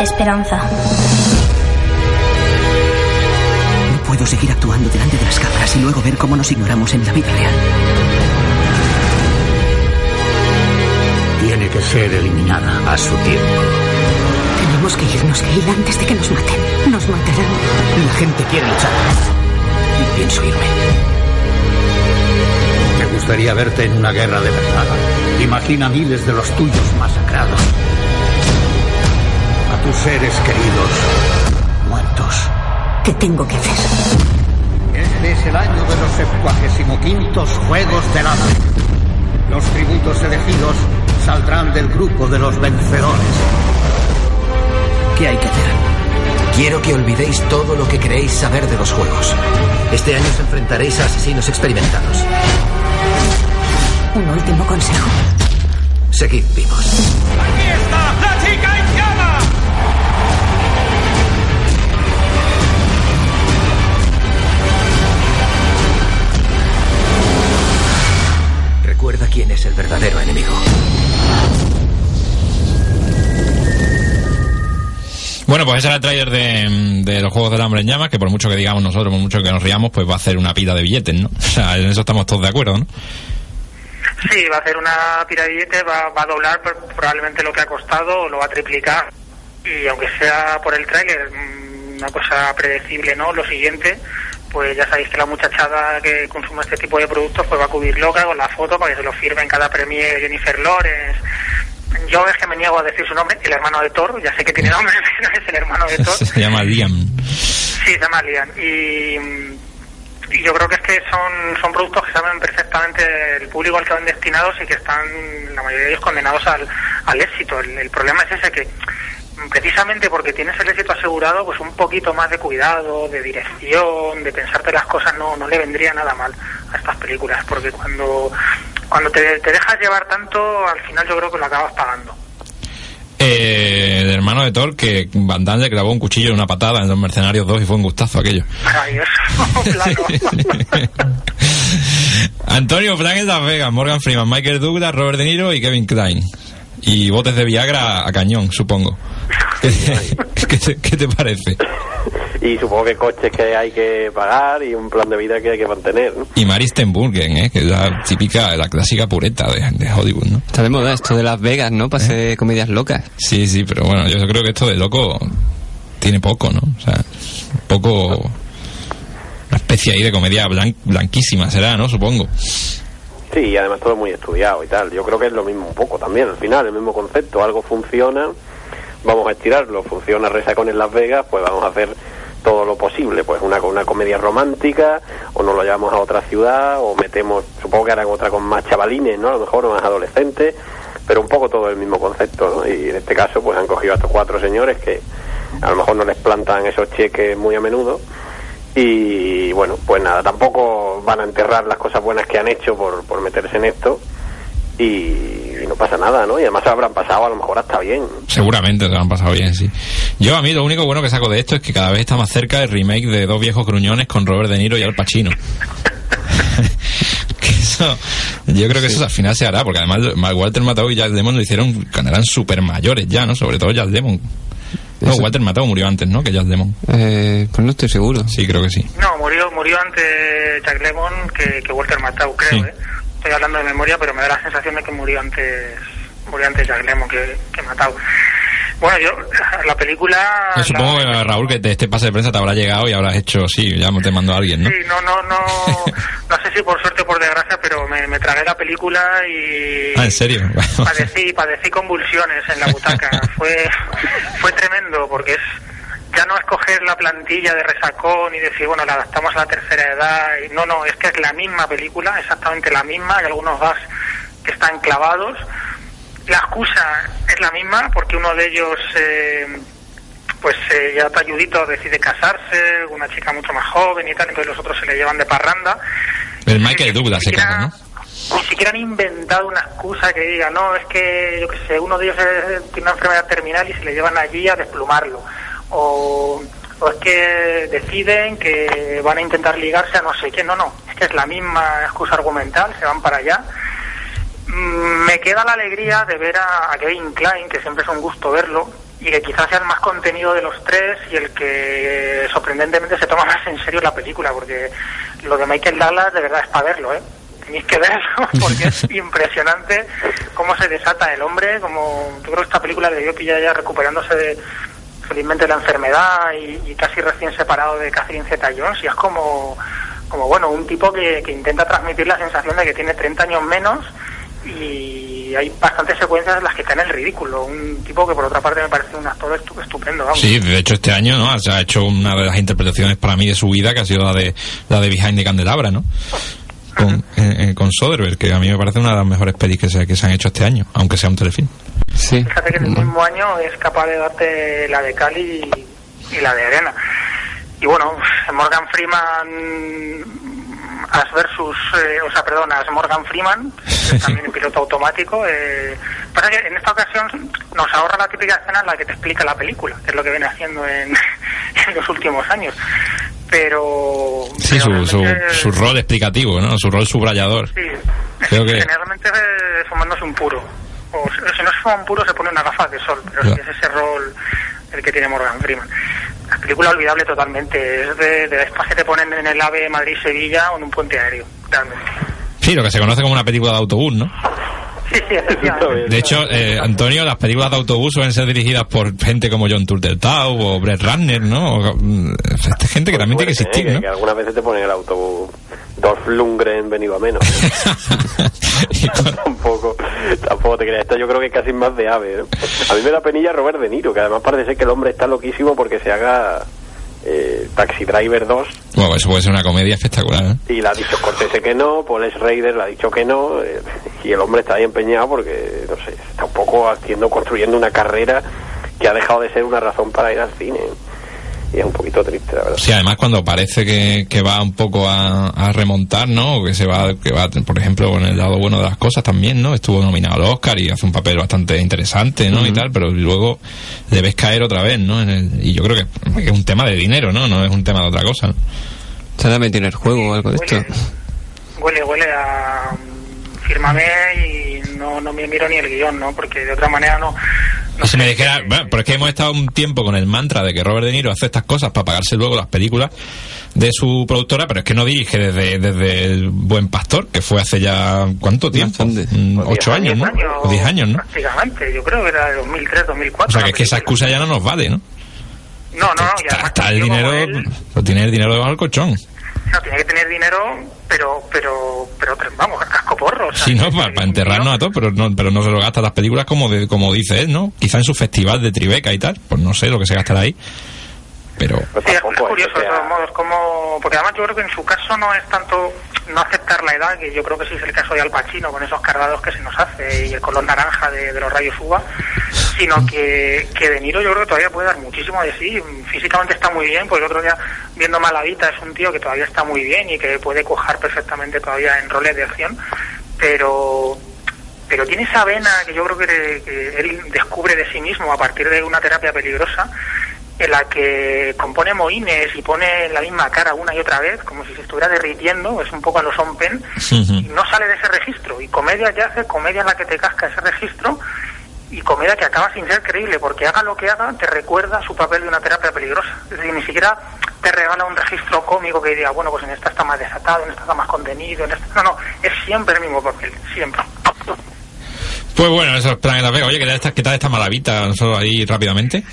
Esperanza. Puedo seguir actuando delante de las cámaras y luego ver cómo nos ignoramos en la vida real. Tiene que ser eliminada a su tiempo. Tenemos que irnos, Gale, antes de que nos maten. Nos matarán. La gente quiere luchar. Y pienso irme. Me gustaría verte en una guerra de verdad. Imagina miles de los tuyos masacrados. A tus seres queridos. ¿Qué tengo que hacer? Este es el año de los 75 Juegos del Hambre. Los tributos elegidos saldrán del grupo de los vencedores. ¿Qué hay que hacer? Quiero que olvidéis todo lo que creéis saber de los juegos. Este año os enfrentaréis a asesinos experimentados. Un último consejo. Seguid vivos. ¡Aquí está la chica Recuerda quién es el verdadero enemigo. Bueno, pues ese era el tráiler de, de los Juegos del Hambre en Llamas, que por mucho que digamos nosotros, por mucho que nos riamos, pues va a hacer una pila de billetes, ¿no? O sea, en eso estamos todos de acuerdo, ¿no? Sí, va a hacer una tira de billetes, va, va a doblar por- probablemente lo que ha costado, o lo va a triplicar. Y aunque sea por el tráiler, mm, una cosa predecible, ¿no? Lo siguiente, pues ya sabéis que la muchachada que consume este tipo de productos pues va a cubrir loca con la foto para que se lo firme en cada premio Jennifer Lawrence. Yo es que me niego a decir su nombre, el hermano de Thor, ya sé que tiene nombre, pero es el hermano de Thor. Se llama Liam. Sí, se llama Liam. Y, y yo creo que es que son, son productos que saben perfectamente el público al que van destinados y que están, la mayoría de ellos, condenados al, al éxito. El, el problema es ese que, precisamente porque tienes el éxito asegurado, pues un poquito más de cuidado, de dirección, de pensarte las cosas, no, no le vendría nada mal a estas películas. Porque cuando, cuando te, te dejas llevar tanto, al final yo creo que lo acabas pagando. Eh, el hermano de Thor, que Van Damme le clavó un cuchillo en una patada en Los Mercenarios 2 y fue un gustazo aquello. Antonio Frank en Las Vegas, Morgan Freeman, Michael Douglas, Robert De Niro y Kevin Klein. Y botes de Viagra a cañón, supongo. ¿Qué, qué te, qué te parece? Y supongo que coches que hay que pagar y un plan de vida que hay que mantener, ¿no? Y Mary Steenburgen, ¿eh? que es la típica, la clásica pureta de, de Hollywood, ¿no? Está de moda esto de Las Vegas, ¿no? Para hacer comedias locas. Sí, sí, pero bueno, yo creo que esto de loco tiene poco, ¿no? O sea, poco... Una especie ahí de comedia blan- blanquísima será, ¿no? Supongo. Sí, y además todo muy estudiado y tal. Yo creo que es lo mismo un poco también, al final, el mismo concepto. Algo funciona, vamos a estirarlo. Funciona Resacón en Las Vegas, pues vamos a hacer todo lo posible. Pues una, una comedia romántica, o nos lo llevamos a otra ciudad, o metemos, supongo que harán otra con más chavalines, ¿no? A lo mejor, o más adolescentes, pero un poco todo el mismo concepto. Y en este caso, pues han cogido a estos cuatro señores que a lo mejor no les plantan esos cheques muy a menudo. Y bueno, pues nada, tampoco van a enterrar las cosas buenas que han hecho por, por meterse en esto. Y, y no pasa nada, ¿no? Y además se habrán pasado a lo mejor hasta bien. Seguramente se lo han pasado bien, sí. Yo a mí lo único bueno que saco de esto es que cada vez está más cerca el remake de Dos viejos gruñones con Robert De Niro y Al Pacino. que eso, yo creo que eso al final se hará, porque además Walter Matthau y Jack Lemmon lo hicieron cuando eran súper mayores ya, ¿no? Sobre todo Jack Lemmon. No, Eso. Walter Matthau murió antes, ¿no? Que Jack Lemmon. Eh, pues no estoy seguro. Sí, creo que sí. No, murió murió antes Jack Lemmon que, que Walter Matthau, creo, Sí. ¿eh? Estoy hablando de memoria, pero me da la sensación de que murió antes murió antes Jack Lemmon que, que Matthau. Bueno, yo, la película... Yo supongo la- que Raúl que te- este pase de prensa te habrá llegado y habrás hecho, sí, ya te mandó a alguien, ¿no? Sí, no, no, no, no sé si por suerte o por desgracia, pero me, me tragué la película y Ah, ¿en serio? padecí, padecí convulsiones en la butaca. fue, fue tremendo porque es ya no escoger la plantilla de resacón y decir, bueno, la adaptamos a la tercera edad. Y no, no, es que es la misma película, exactamente la misma. Hay algunos gags que están clavados. La excusa es la misma porque uno de ellos... eh, pues este ya talludito decide casarse, una chica mucho más joven y tal, entonces los otros se le llevan de parranda. El Michael Douglas se casa, ¿no? Ni siquiera han inventado una excusa que diga, no, es que, yo qué sé, uno de ellos es- tiene una enfermedad terminal y se le llevan allí a desplumarlo. O, o es que deciden que van a intentar ligarse a no sé quién. No, no, es que es la misma excusa argumental, se van para allá. Mm, Me queda la alegría de ver a, a Kevin Klein, que siempre es un gusto verlo, y que quizás sea el más contenido de los tres y el que sorprendentemente se toma más en serio la película, porque lo de Michael Douglas de verdad es para verlo, ¿eh? Tenéis que verlo porque es impresionante cómo se desata el hombre, como yo creo que esta película le dio pilla ya recuperándose de felizmente de la enfermedad y, y casi recién separado de Catherine Zeta-Jones y es como, como bueno, un tipo que, que intenta transmitir la sensación de que tiene 30 años menos y hay bastantes secuencias en las que está en el ridículo. Un tipo que por otra parte me parece un actor estu- estupendo. Vamos. Sí, de hecho este año, ¿no? Se ha hecho una de las interpretaciones para mí de su vida, que ha sido la de la de Behind the Candelabra, ¿no? Con, eh, eh, con Soderbergh, que a mí me parece una de las mejores pelis que se, que se han hecho este año, aunque sea un telefilm. Sí. Fíjate que en el mismo año es capaz de darte la de Cali y, y la de Arena. Y bueno, Morgan Freeman As versus, eh, o sea, perdón, As Morgan Freeman, también piloto automático. Eh, pasa que en esta ocasión nos ahorra la típica escena en la que te explica la película, que es lo que viene haciendo en, en los últimos años. Pero Sí, su, su, su rol explicativo, ¿no? Su rol subrayador. Sí, Creo que generalmente fumándose un puro. O si no se fuma un puro, se pone una gafas de sol, pero sí es ese rol el que tiene Morgan Freeman. La película olvidable totalmente, es de, de estas que te ponen en el AVE Madrid-Sevilla o en un puente aéreo, realmente. sí, lo que se conoce como una película de autobús, ¿no? Sí, sí, efectivamente. De hecho, eh, Antonio, las películas de autobús suelen ser dirigidas por gente como John Turteltaub o Brett Ratner, ¿no? O, mm, gente que también tiene que existir, ¿eh? ¿no? que algunas veces te ponen el autobús Dolph Lundgren venido a menos. tampoco, tampoco te creas. Esto yo creo que casi más de ave. ¿no? A mí me da penilla Robert De Niro, que además parece ser que el hombre está loquísimo porque se haga eh, Taxi Driver 2 Bueno, eso puede ser una comedia espectacular, ¿eh? y le ha dicho Cortese que no, Paul S. Raider le ha dicho que no eh, y el hombre está ahí empeñado porque, no sé, está un poco haciendo, construyendo una carrera que ha dejado de ser una razón para ir al cine. Y es un poquito triste, la verdad. Sí, además cuando parece que, que va un poco a, a remontar, ¿no? O que se va, que va, por ejemplo, con el lado bueno de las cosas también, ¿no? Estuvo nominado al Oscar y hace un papel bastante interesante, ¿no? Y tal, pero luego le ves caer otra vez, ¿no? En el- y yo creo que es un tema de dinero, ¿no? No es un tema de otra cosa, ¿no? Se metido en el juego o algo de esto. Huele, huele a mm, fírmame y no, no me miro ni el guion, ¿no? Porque de otra manera no... Y si me dijera, bueno, pero es que hemos estado un tiempo con el mantra de que Robert De Niro hace estas cosas para pagarse luego las películas de su productora, pero es que no dirige desde, desde El Buen Pastor, que fue hace ya, ¿cuánto tiempo? Mm, Ocho años, ¿no? O diez años, ¿no? Prácticamente, yo creo que era de 2003, 2004. O sea, que es que esa excusa ya no nos vale, ¿no? No, no, no, y además Está el dinero, él, pues tiene el dinero debajo del colchón. No, tiene que tener dinero, pero, pero, pero, vamos, casco porro. o sea, Sí, no, para, para enterrarnos a todos, pero no, pero no se lo gasta las películas como, de, como dice él, ¿no? Quizá en su festival de Tribeca y tal, pues no sé lo que se gastará ahí. Pero Sí, es curioso de todos modos, como, porque además yo creo que en su caso no es tanto no aceptar la edad, que yo creo que sí es el caso de Al Pacino, con esos cargados que se nos hace y el color naranja de, los rayos uva, sino que, que De Niro yo creo que todavía puede dar muchísimo de sí, físicamente está muy bien, pues el otro día viendo Malavita es un tío que todavía está muy bien y que puede cojar perfectamente todavía en roles de acción, pero pero tiene esa vena que yo creo que él descubre de sí mismo a partir de una terapia peligrosa en la que compone moines y pone la misma cara una y otra vez, como si se estuviera derritiendo, es un poco a los Sean Penn, y no sale de ese registro. Y comedia que hace, comedia en la que te casca ese registro, y comedia que acaba sin ser creíble, porque haga lo que haga, te recuerda su papel de una terapia peligrosa. Es decir, ni siquiera te regala un registro cómico que diga, bueno, pues en esta está más desatado, en esta está más contenido, en esta... No, no, es siempre el mismo papel, siempre. Pues bueno, eso es Planeta Vega. Oye, ¿qué tal esta, qué tal esta malavita? Solo ahí rápidamente.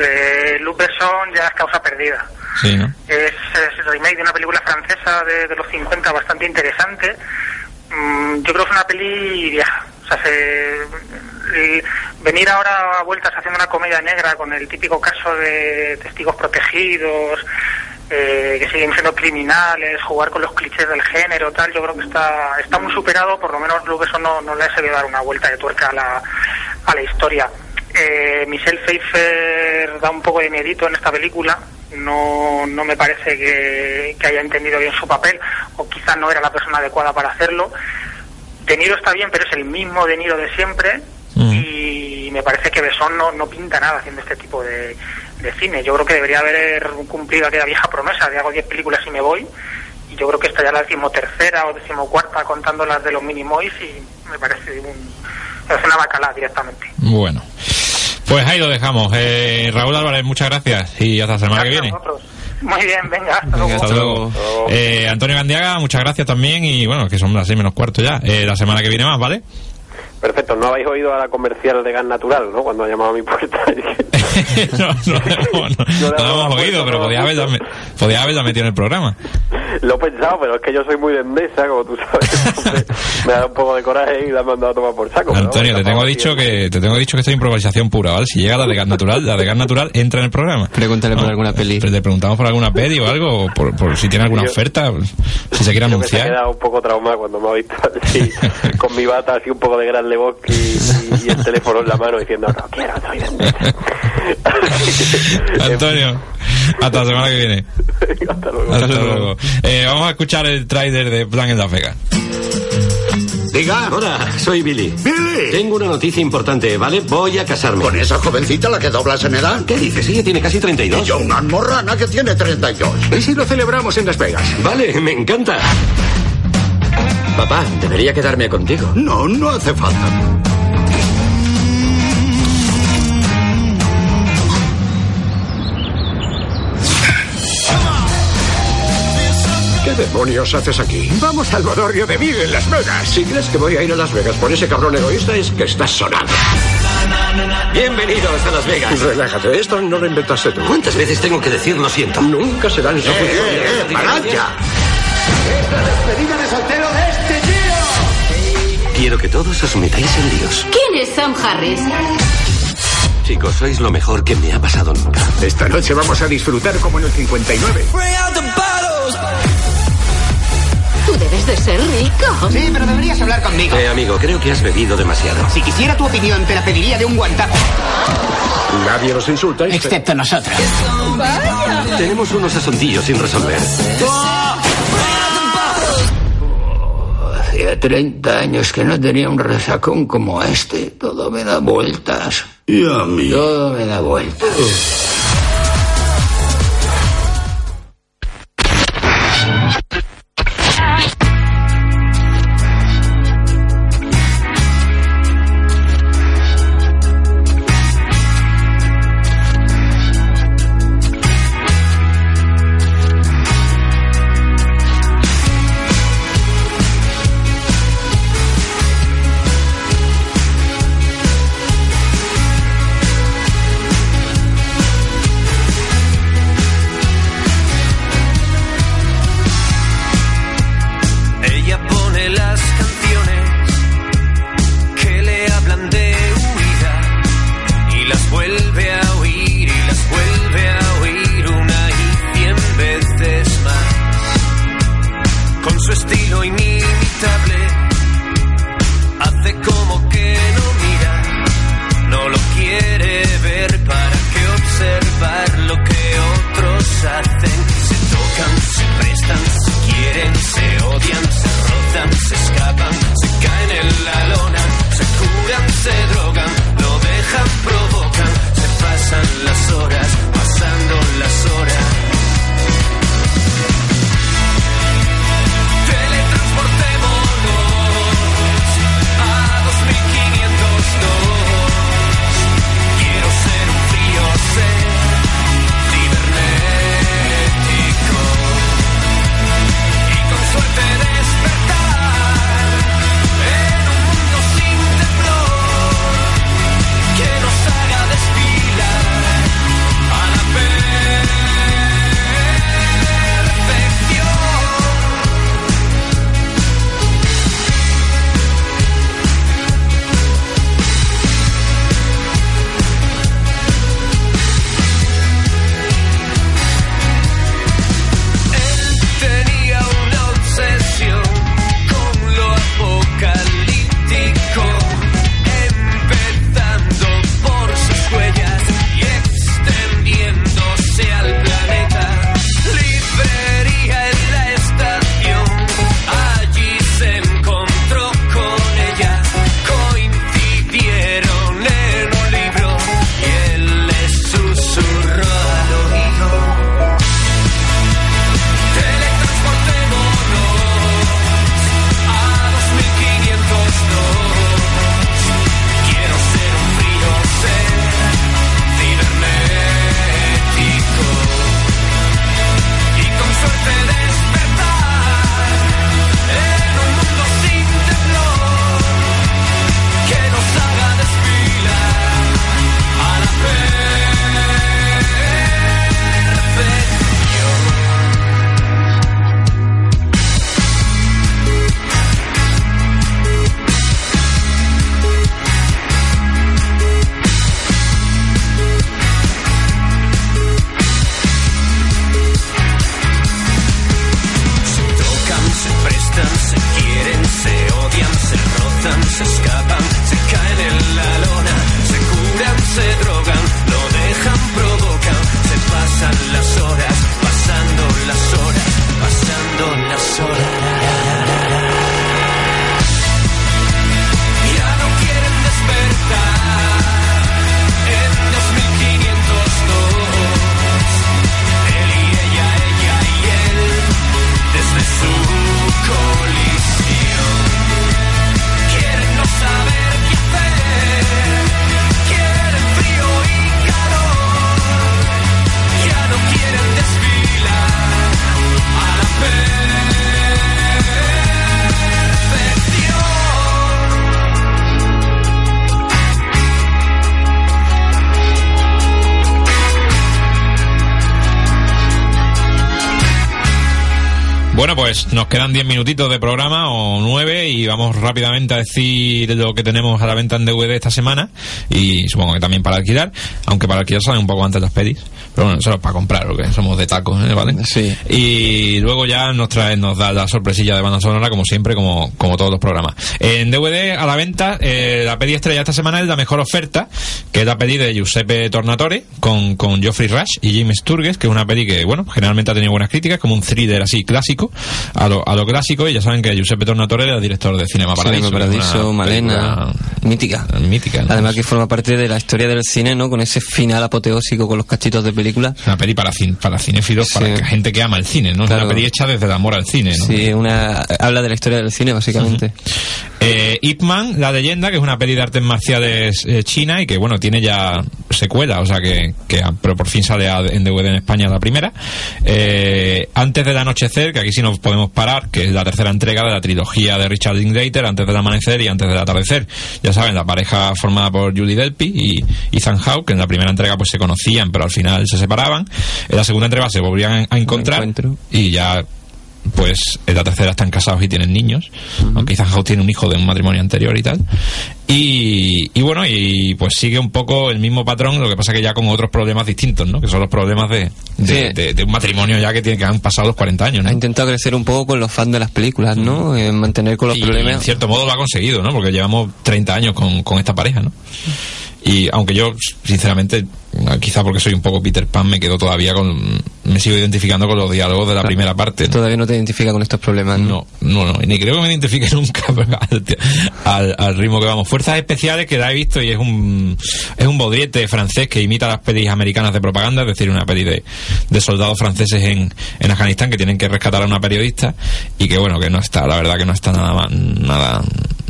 Eh, Luc Besson ya es causa perdida. Sí, ¿no? Es, es el remake de una película francesa de, de los 50 bastante interesante. Mm, yo creo que es una peli vieja. O sea, se- el- venir ahora a vueltas haciendo una comedia negra con el típico caso de testigos protegidos, eh, que siguen siendo criminales, jugar con los clichés del género, tal, yo creo que está, está muy superado, por lo menos Luke eso no, no le ha sabido dar una vuelta de tuerca a la, a la historia. Eh, Michelle Pfeiffer da un poco de miedito en esta película. No, no me parece que, que haya entendido bien su papel, o quizás no era la persona adecuada para hacerlo. De Niro está bien, pero es el mismo De Niro de siempre. Y me parece que Besón no, no pinta nada haciendo este tipo de, de cine. Yo creo que debería haber cumplido aquella vieja promesa de hago 10 películas y me voy. Y yo creo que esta ya la decimotercera o decimocuarta contando las de los Minimoys y me parece un, es una bacala directamente. Bueno. Pues ahí lo dejamos. Eh, Raúl Álvarez, muchas gracias y hasta la semana que viene. Muy bien, venga, hasta luego. Hasta luego. Eh, Antonio Gandiaga, muchas gracias también y bueno, que son las seis menos cuarto ya. Eh, la semana que viene más, ¿vale? Perfecto, no habéis oído a la comercial de gas natural, ¿no? Cuando ha llamado a mi puerta. no, no, no, no, lo hemos oído, pero podía haberla, podía haberla metido en el programa. Lo he pensado, pero es que yo soy muy de Endesa, como tú sabes. me ha dado un poco de coraje y la he mandado a tomar por saco. Antonio, te tengo dicho que te tengo dicho que esto es improvisación pura, ¿vale? Si llega la de gas natural, la de gas natural entra en el programa. Pregúntale por alguna peli. Le preguntamos por alguna peli o algo, o por, por si tiene alguna Yo- oferta, si se quiere Yo que se ha anunciar. quedado un poco traumado cuando me ha visto así, con mi bata así un poco de gran Lebowski y, y el teléfono en la mano diciendo, no quiero, soy. Antonio, hasta la semana que viene. Hasta luego. Hasta luego. Eh, vamos a escuchar el trailer de Plan en Las Vegas. Diga. Hola, soy Billy. Billy. Tengo una noticia importante, ¿vale? Voy a casarme. ¿Con esa jovencita la que doblas en edad? ¿Qué dices? Ella tiene casi 32. Y yo una almorrana que tiene 32. ¿Y si lo celebramos en Las Vegas? Vale, me encanta. Papá, debería quedarme contigo. No, no hace falta. ¿Qué demonios haces aquí? Vamos al bodorrio de Big en Las Vegas. Si crees que voy a ir a Las Vegas por ese cabrón egoísta es que estás sonando. Bienvenidos a Las Vegas. Relájate, esto no lo inventaste tú. ¿Cuántas veces tengo que decir lo siento? Nunca serán Eh, función. eh, eh, ¡Parad ya! ¡Es la despedida de soltero de! Quiero que todos os metáis en líos. ¿Quién es Sam Harris? Chicos, sois lo mejor que me ha pasado nunca. Esta noche vamos a disfrutar como en el 59. Tú debes de ser rico. Sí, pero deberías hablar conmigo. Eh, amigo, creo que has bebido demasiado. Si quisiera tu opinión, te la pediría de un guantazo. Nadie nos insulta. Excepto nosotros. Tenemos unos asuntillos sin resolver. Hacía 30 años que no tenía un resacón como este. Todo me da vueltas. Y a mí. Todo me da vueltas. Nos quedan 10 minutitos de programa. o 9 y vamos rápidamente a decir lo que tenemos a la venta en DVD esta semana y supongo que también para alquilar, aunque para alquilar salen un poco antes las pelis, pero bueno, es para comprar, porque somos de tacos, ¿eh? ¿vale? Sí. Y luego ya nos trae, nos da la sorpresilla de banda sonora como siempre, como, como todos los programas. En DVD a la venta, eh, la peli estrella esta semana es la mejor oferta, que es la peli de Giuseppe Tornatore con, con Geoffrey Rush y James Sturges, que es una peli que, bueno, generalmente ha tenido buenas críticas, como un thriller así clásico, a lo, a lo clásico, y ya saben que Giuseppe Tornatore era director de Cinema Paradiso. Cinema Paradiso, Malena, mítica. Mítica. ¿no? Además que forma parte de la historia del cine, ¿no? Con ese final apoteósico con los cachitos de película. Es una peli para, cin- para cinéfilos, Sí. para gente que ama el cine, ¿no? Es una peli hecha desde el amor al cine, ¿no? Sí, una habla de la historia del cine básicamente. Eh, Ip Man, la leyenda, que es una peli de artes marciales eh, china y que, bueno, tiene ya secuela, o sea que, que pero por fin sale a- en DVD en España la primera. Eh, antes del anochecer, que aquí sí nos podemos parar, que es la tercera entrega de la trilogía de Richard Linklater, antes del amanecer y antes del atardecer. Ya saben, la pareja formada por Julie Delpy y Ethan Hawke, que en la primera entrega pues se conocían, pero al final se separaban. En la segunda entrega se volvían a encontrar y ya pues en la tercera están casados y tienen niños, aunque Hawke tiene un hijo de un matrimonio anterior y tal. Y, y bueno, y pues sigue un poco el mismo patrón, lo que pasa que ya con otros problemas distintos, ¿no? Que son los problemas de, de, Sí. de- de un matrimonio ya que, tiene, que han pasado los 40 años, ¿no? Ha intentado crecer un poco con los fans de las películas, ¿no? Eh, mantener con los y problemas. en cierto modo lo ha conseguido, ¿no? Porque llevamos 30 años con, con esta pareja, ¿no? Y aunque yo, sinceramente, quizá porque soy un poco Peter Pan, me quedo todavía con. Me sigo identificando con los diálogos de la primera parte. ¿no? Todavía no te identifica con estos problemas, ¿no? No, no, no, ni creo que me identifique nunca al, ritmo que vamos. Fuerzas especiales que la he visto y es un es un bodriete francés que imita las pelis americanas de propaganda, es decir, una peli de, de soldados franceses en, en Afganistán que tienen que rescatar a una periodista y que bueno, que no está, la verdad que no está nada más, nada,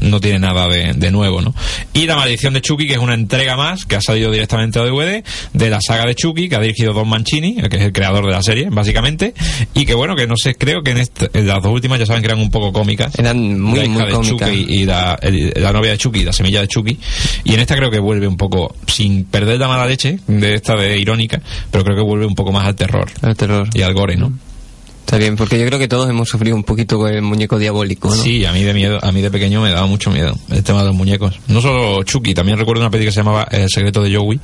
no tiene nada de, de nuevo, ¿no? Y La maldición de Chucky, que es una entrega más que ha salido directamente a DVD de la saga de Chucky, que ha dirigido Don Mancini, que es el creador de la serie, básicamente, y que bueno, que no sé, creo que en, en las dos últimas ya saben que eran un poco cómicas. Eran muy, la hija muy de cómicas. Chucky y la, el- la novia de Chucky, la semilla de Chucky, y en esta creo que vuelve un poco, sin perder la mala leche de esta de irónica, pero creo que vuelve un poco más al terror. Al terror. Y al gore, ¿no? Está bien, porque yo creo que todos hemos sufrido un poquito con el muñeco diabólico, ¿no? Sí, a mí de miedo, a mí de pequeño me daba mucho miedo el tema de los muñecos. No solo Chucky, también recuerdo una película que se llamaba El secreto de Joey,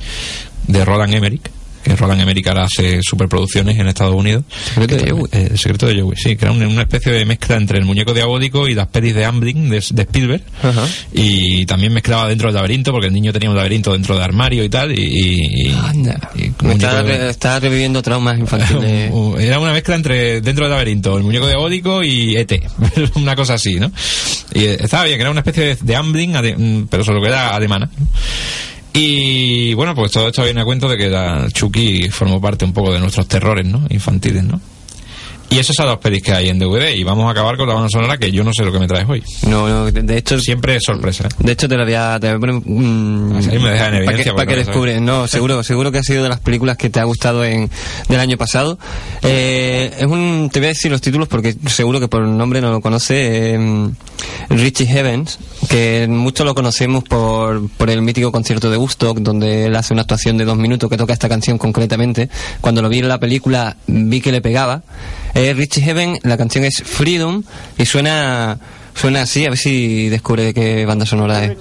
de Roland Emmerich, que Roland Emmerich ahora hace superproducciones en Estados Unidos. ¿Secreto de Joey? eh, El secreto de Joey, sí, que era una, una especie de mezcla entre el muñeco diabólico y las pelis de Amblin de, de Spielberg. Ajá. Y también mezclaba dentro del laberinto, porque el niño tenía un laberinto dentro del armario y tal. Y, está, de- re- reviviendo traumas infantiles. era una mezcla entre dentro del laberinto, el muñeco diabólico y ET, una cosa así, ¿no? Y estaba bien, que era una especie de, de Amblin, mm, pero solo que era alemana. Y bueno, pues todo esto viene a cuento de que la Chucky formó parte un poco de nuestros terrores, ¿no? Infantiles, ¿no? Y esas son las pelis que hay en DVD. Y vamos a acabar con la banda sonora que yo no sé lo que me traes hoy. No, no, de, hecho... Siempre es sorpresa. ¿eh? De hecho, te la voy a, te voy a poner... mm, Ahí me deja en evidencia, para que lo descubres. No, seguro, seguro que ha sido de las películas que te ha gustado en, del año pasado. Eh, es un, te voy a decir los títulos porque seguro que por el nombre no lo conoce. eh, Richie Evans, que muchos lo conocemos por, por el mítico concierto de Woodstock, donde él hace una actuación de dos minutos que toca esta canción concretamente. Cuando lo vi en la película vi que le pegaba. Richie Evans, la canción es Freedom y suena, suena así, a ver si descubre de qué banda sonora es.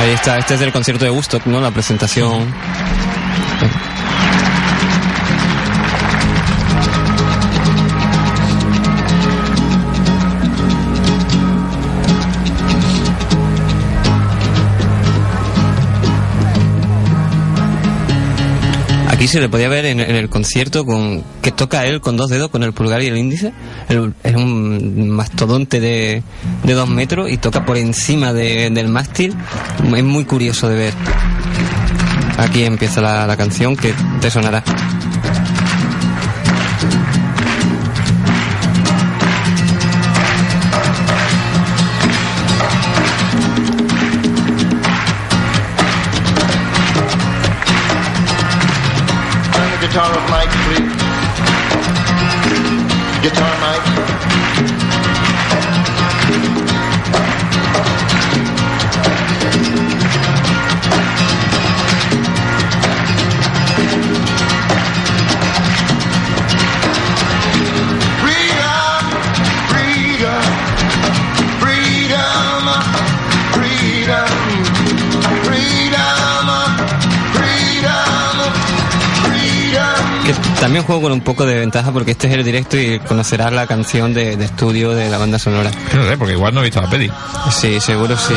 Ahí está, este es del concierto de Woodstock, ¿no? La presentación. Aquí se le podía ver en, el concierto con que toca él con dos dedos, con el pulgar y el índice. Es un mastodonte de, de dos metros y toca por encima de- del mástil. Es muy curioso de ver. Aquí empieza la, la canción que te sonará. Guitar, también juego con un poco de ventaja porque este es el directo y conocerás la canción de, de estudio de la banda sonora. No sé, porque igual no he visto la peli. Sí, seguro sí.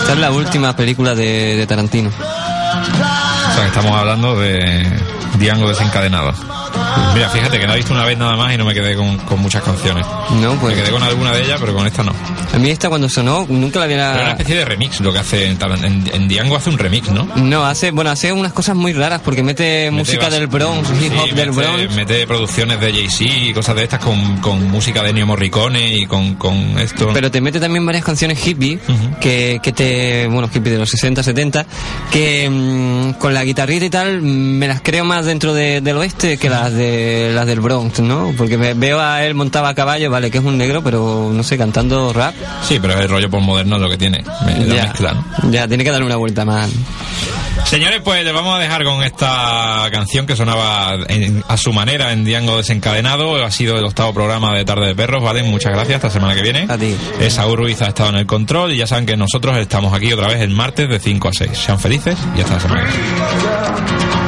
Esta es la última película de, de Tarantino. O sea, que estamos hablando de Diango desencadenado. Mira, fíjate que la he visto una vez nada más y no me quedé con, con muchas canciones. No, pues. Me quedé con alguna de ellas, pero con esta no. A mí esta cuando sonó nunca la Pero una había... especie de remix lo que hace en, en, en Diango hace un remix, ¿no? No, hace, bueno, hace unas cosas muy raras porque mete, música bas- del Bronx, hip hop Sí, del mete, Bronx. Mete producciones de Jay-Z y cosas de estas con, con música de Ennio Morricone y con, con esto. Pero te mete también varias canciones hippie que, que te, bueno, hippie de los 60, 70, que mm, con la guitarrita y tal me las creo más dentro de- del oeste que las de las del Bronx, ¿no? Porque me- veo a él montaba a caballo, vale, que es un negro, pero no sé, cantando rap. Sí, pero el rollo postmoderno es lo que tiene. Me la Ya, mezcla, ¿no? ya, tiene que darle una vuelta más. Señores, pues les vamos a dejar con esta canción que sonaba en- a su manera en Diango Desencadenado. Ha sido el octavo programa de Tarde de Perros, ¿vale? Muchas gracias, hasta semana que viene. A ti. Eh, Saúl Ruiz ha estado en el control y ya saben que nosotros estamos aquí otra vez el martes de 5 a 6. Sean felices y hasta la semana que viene.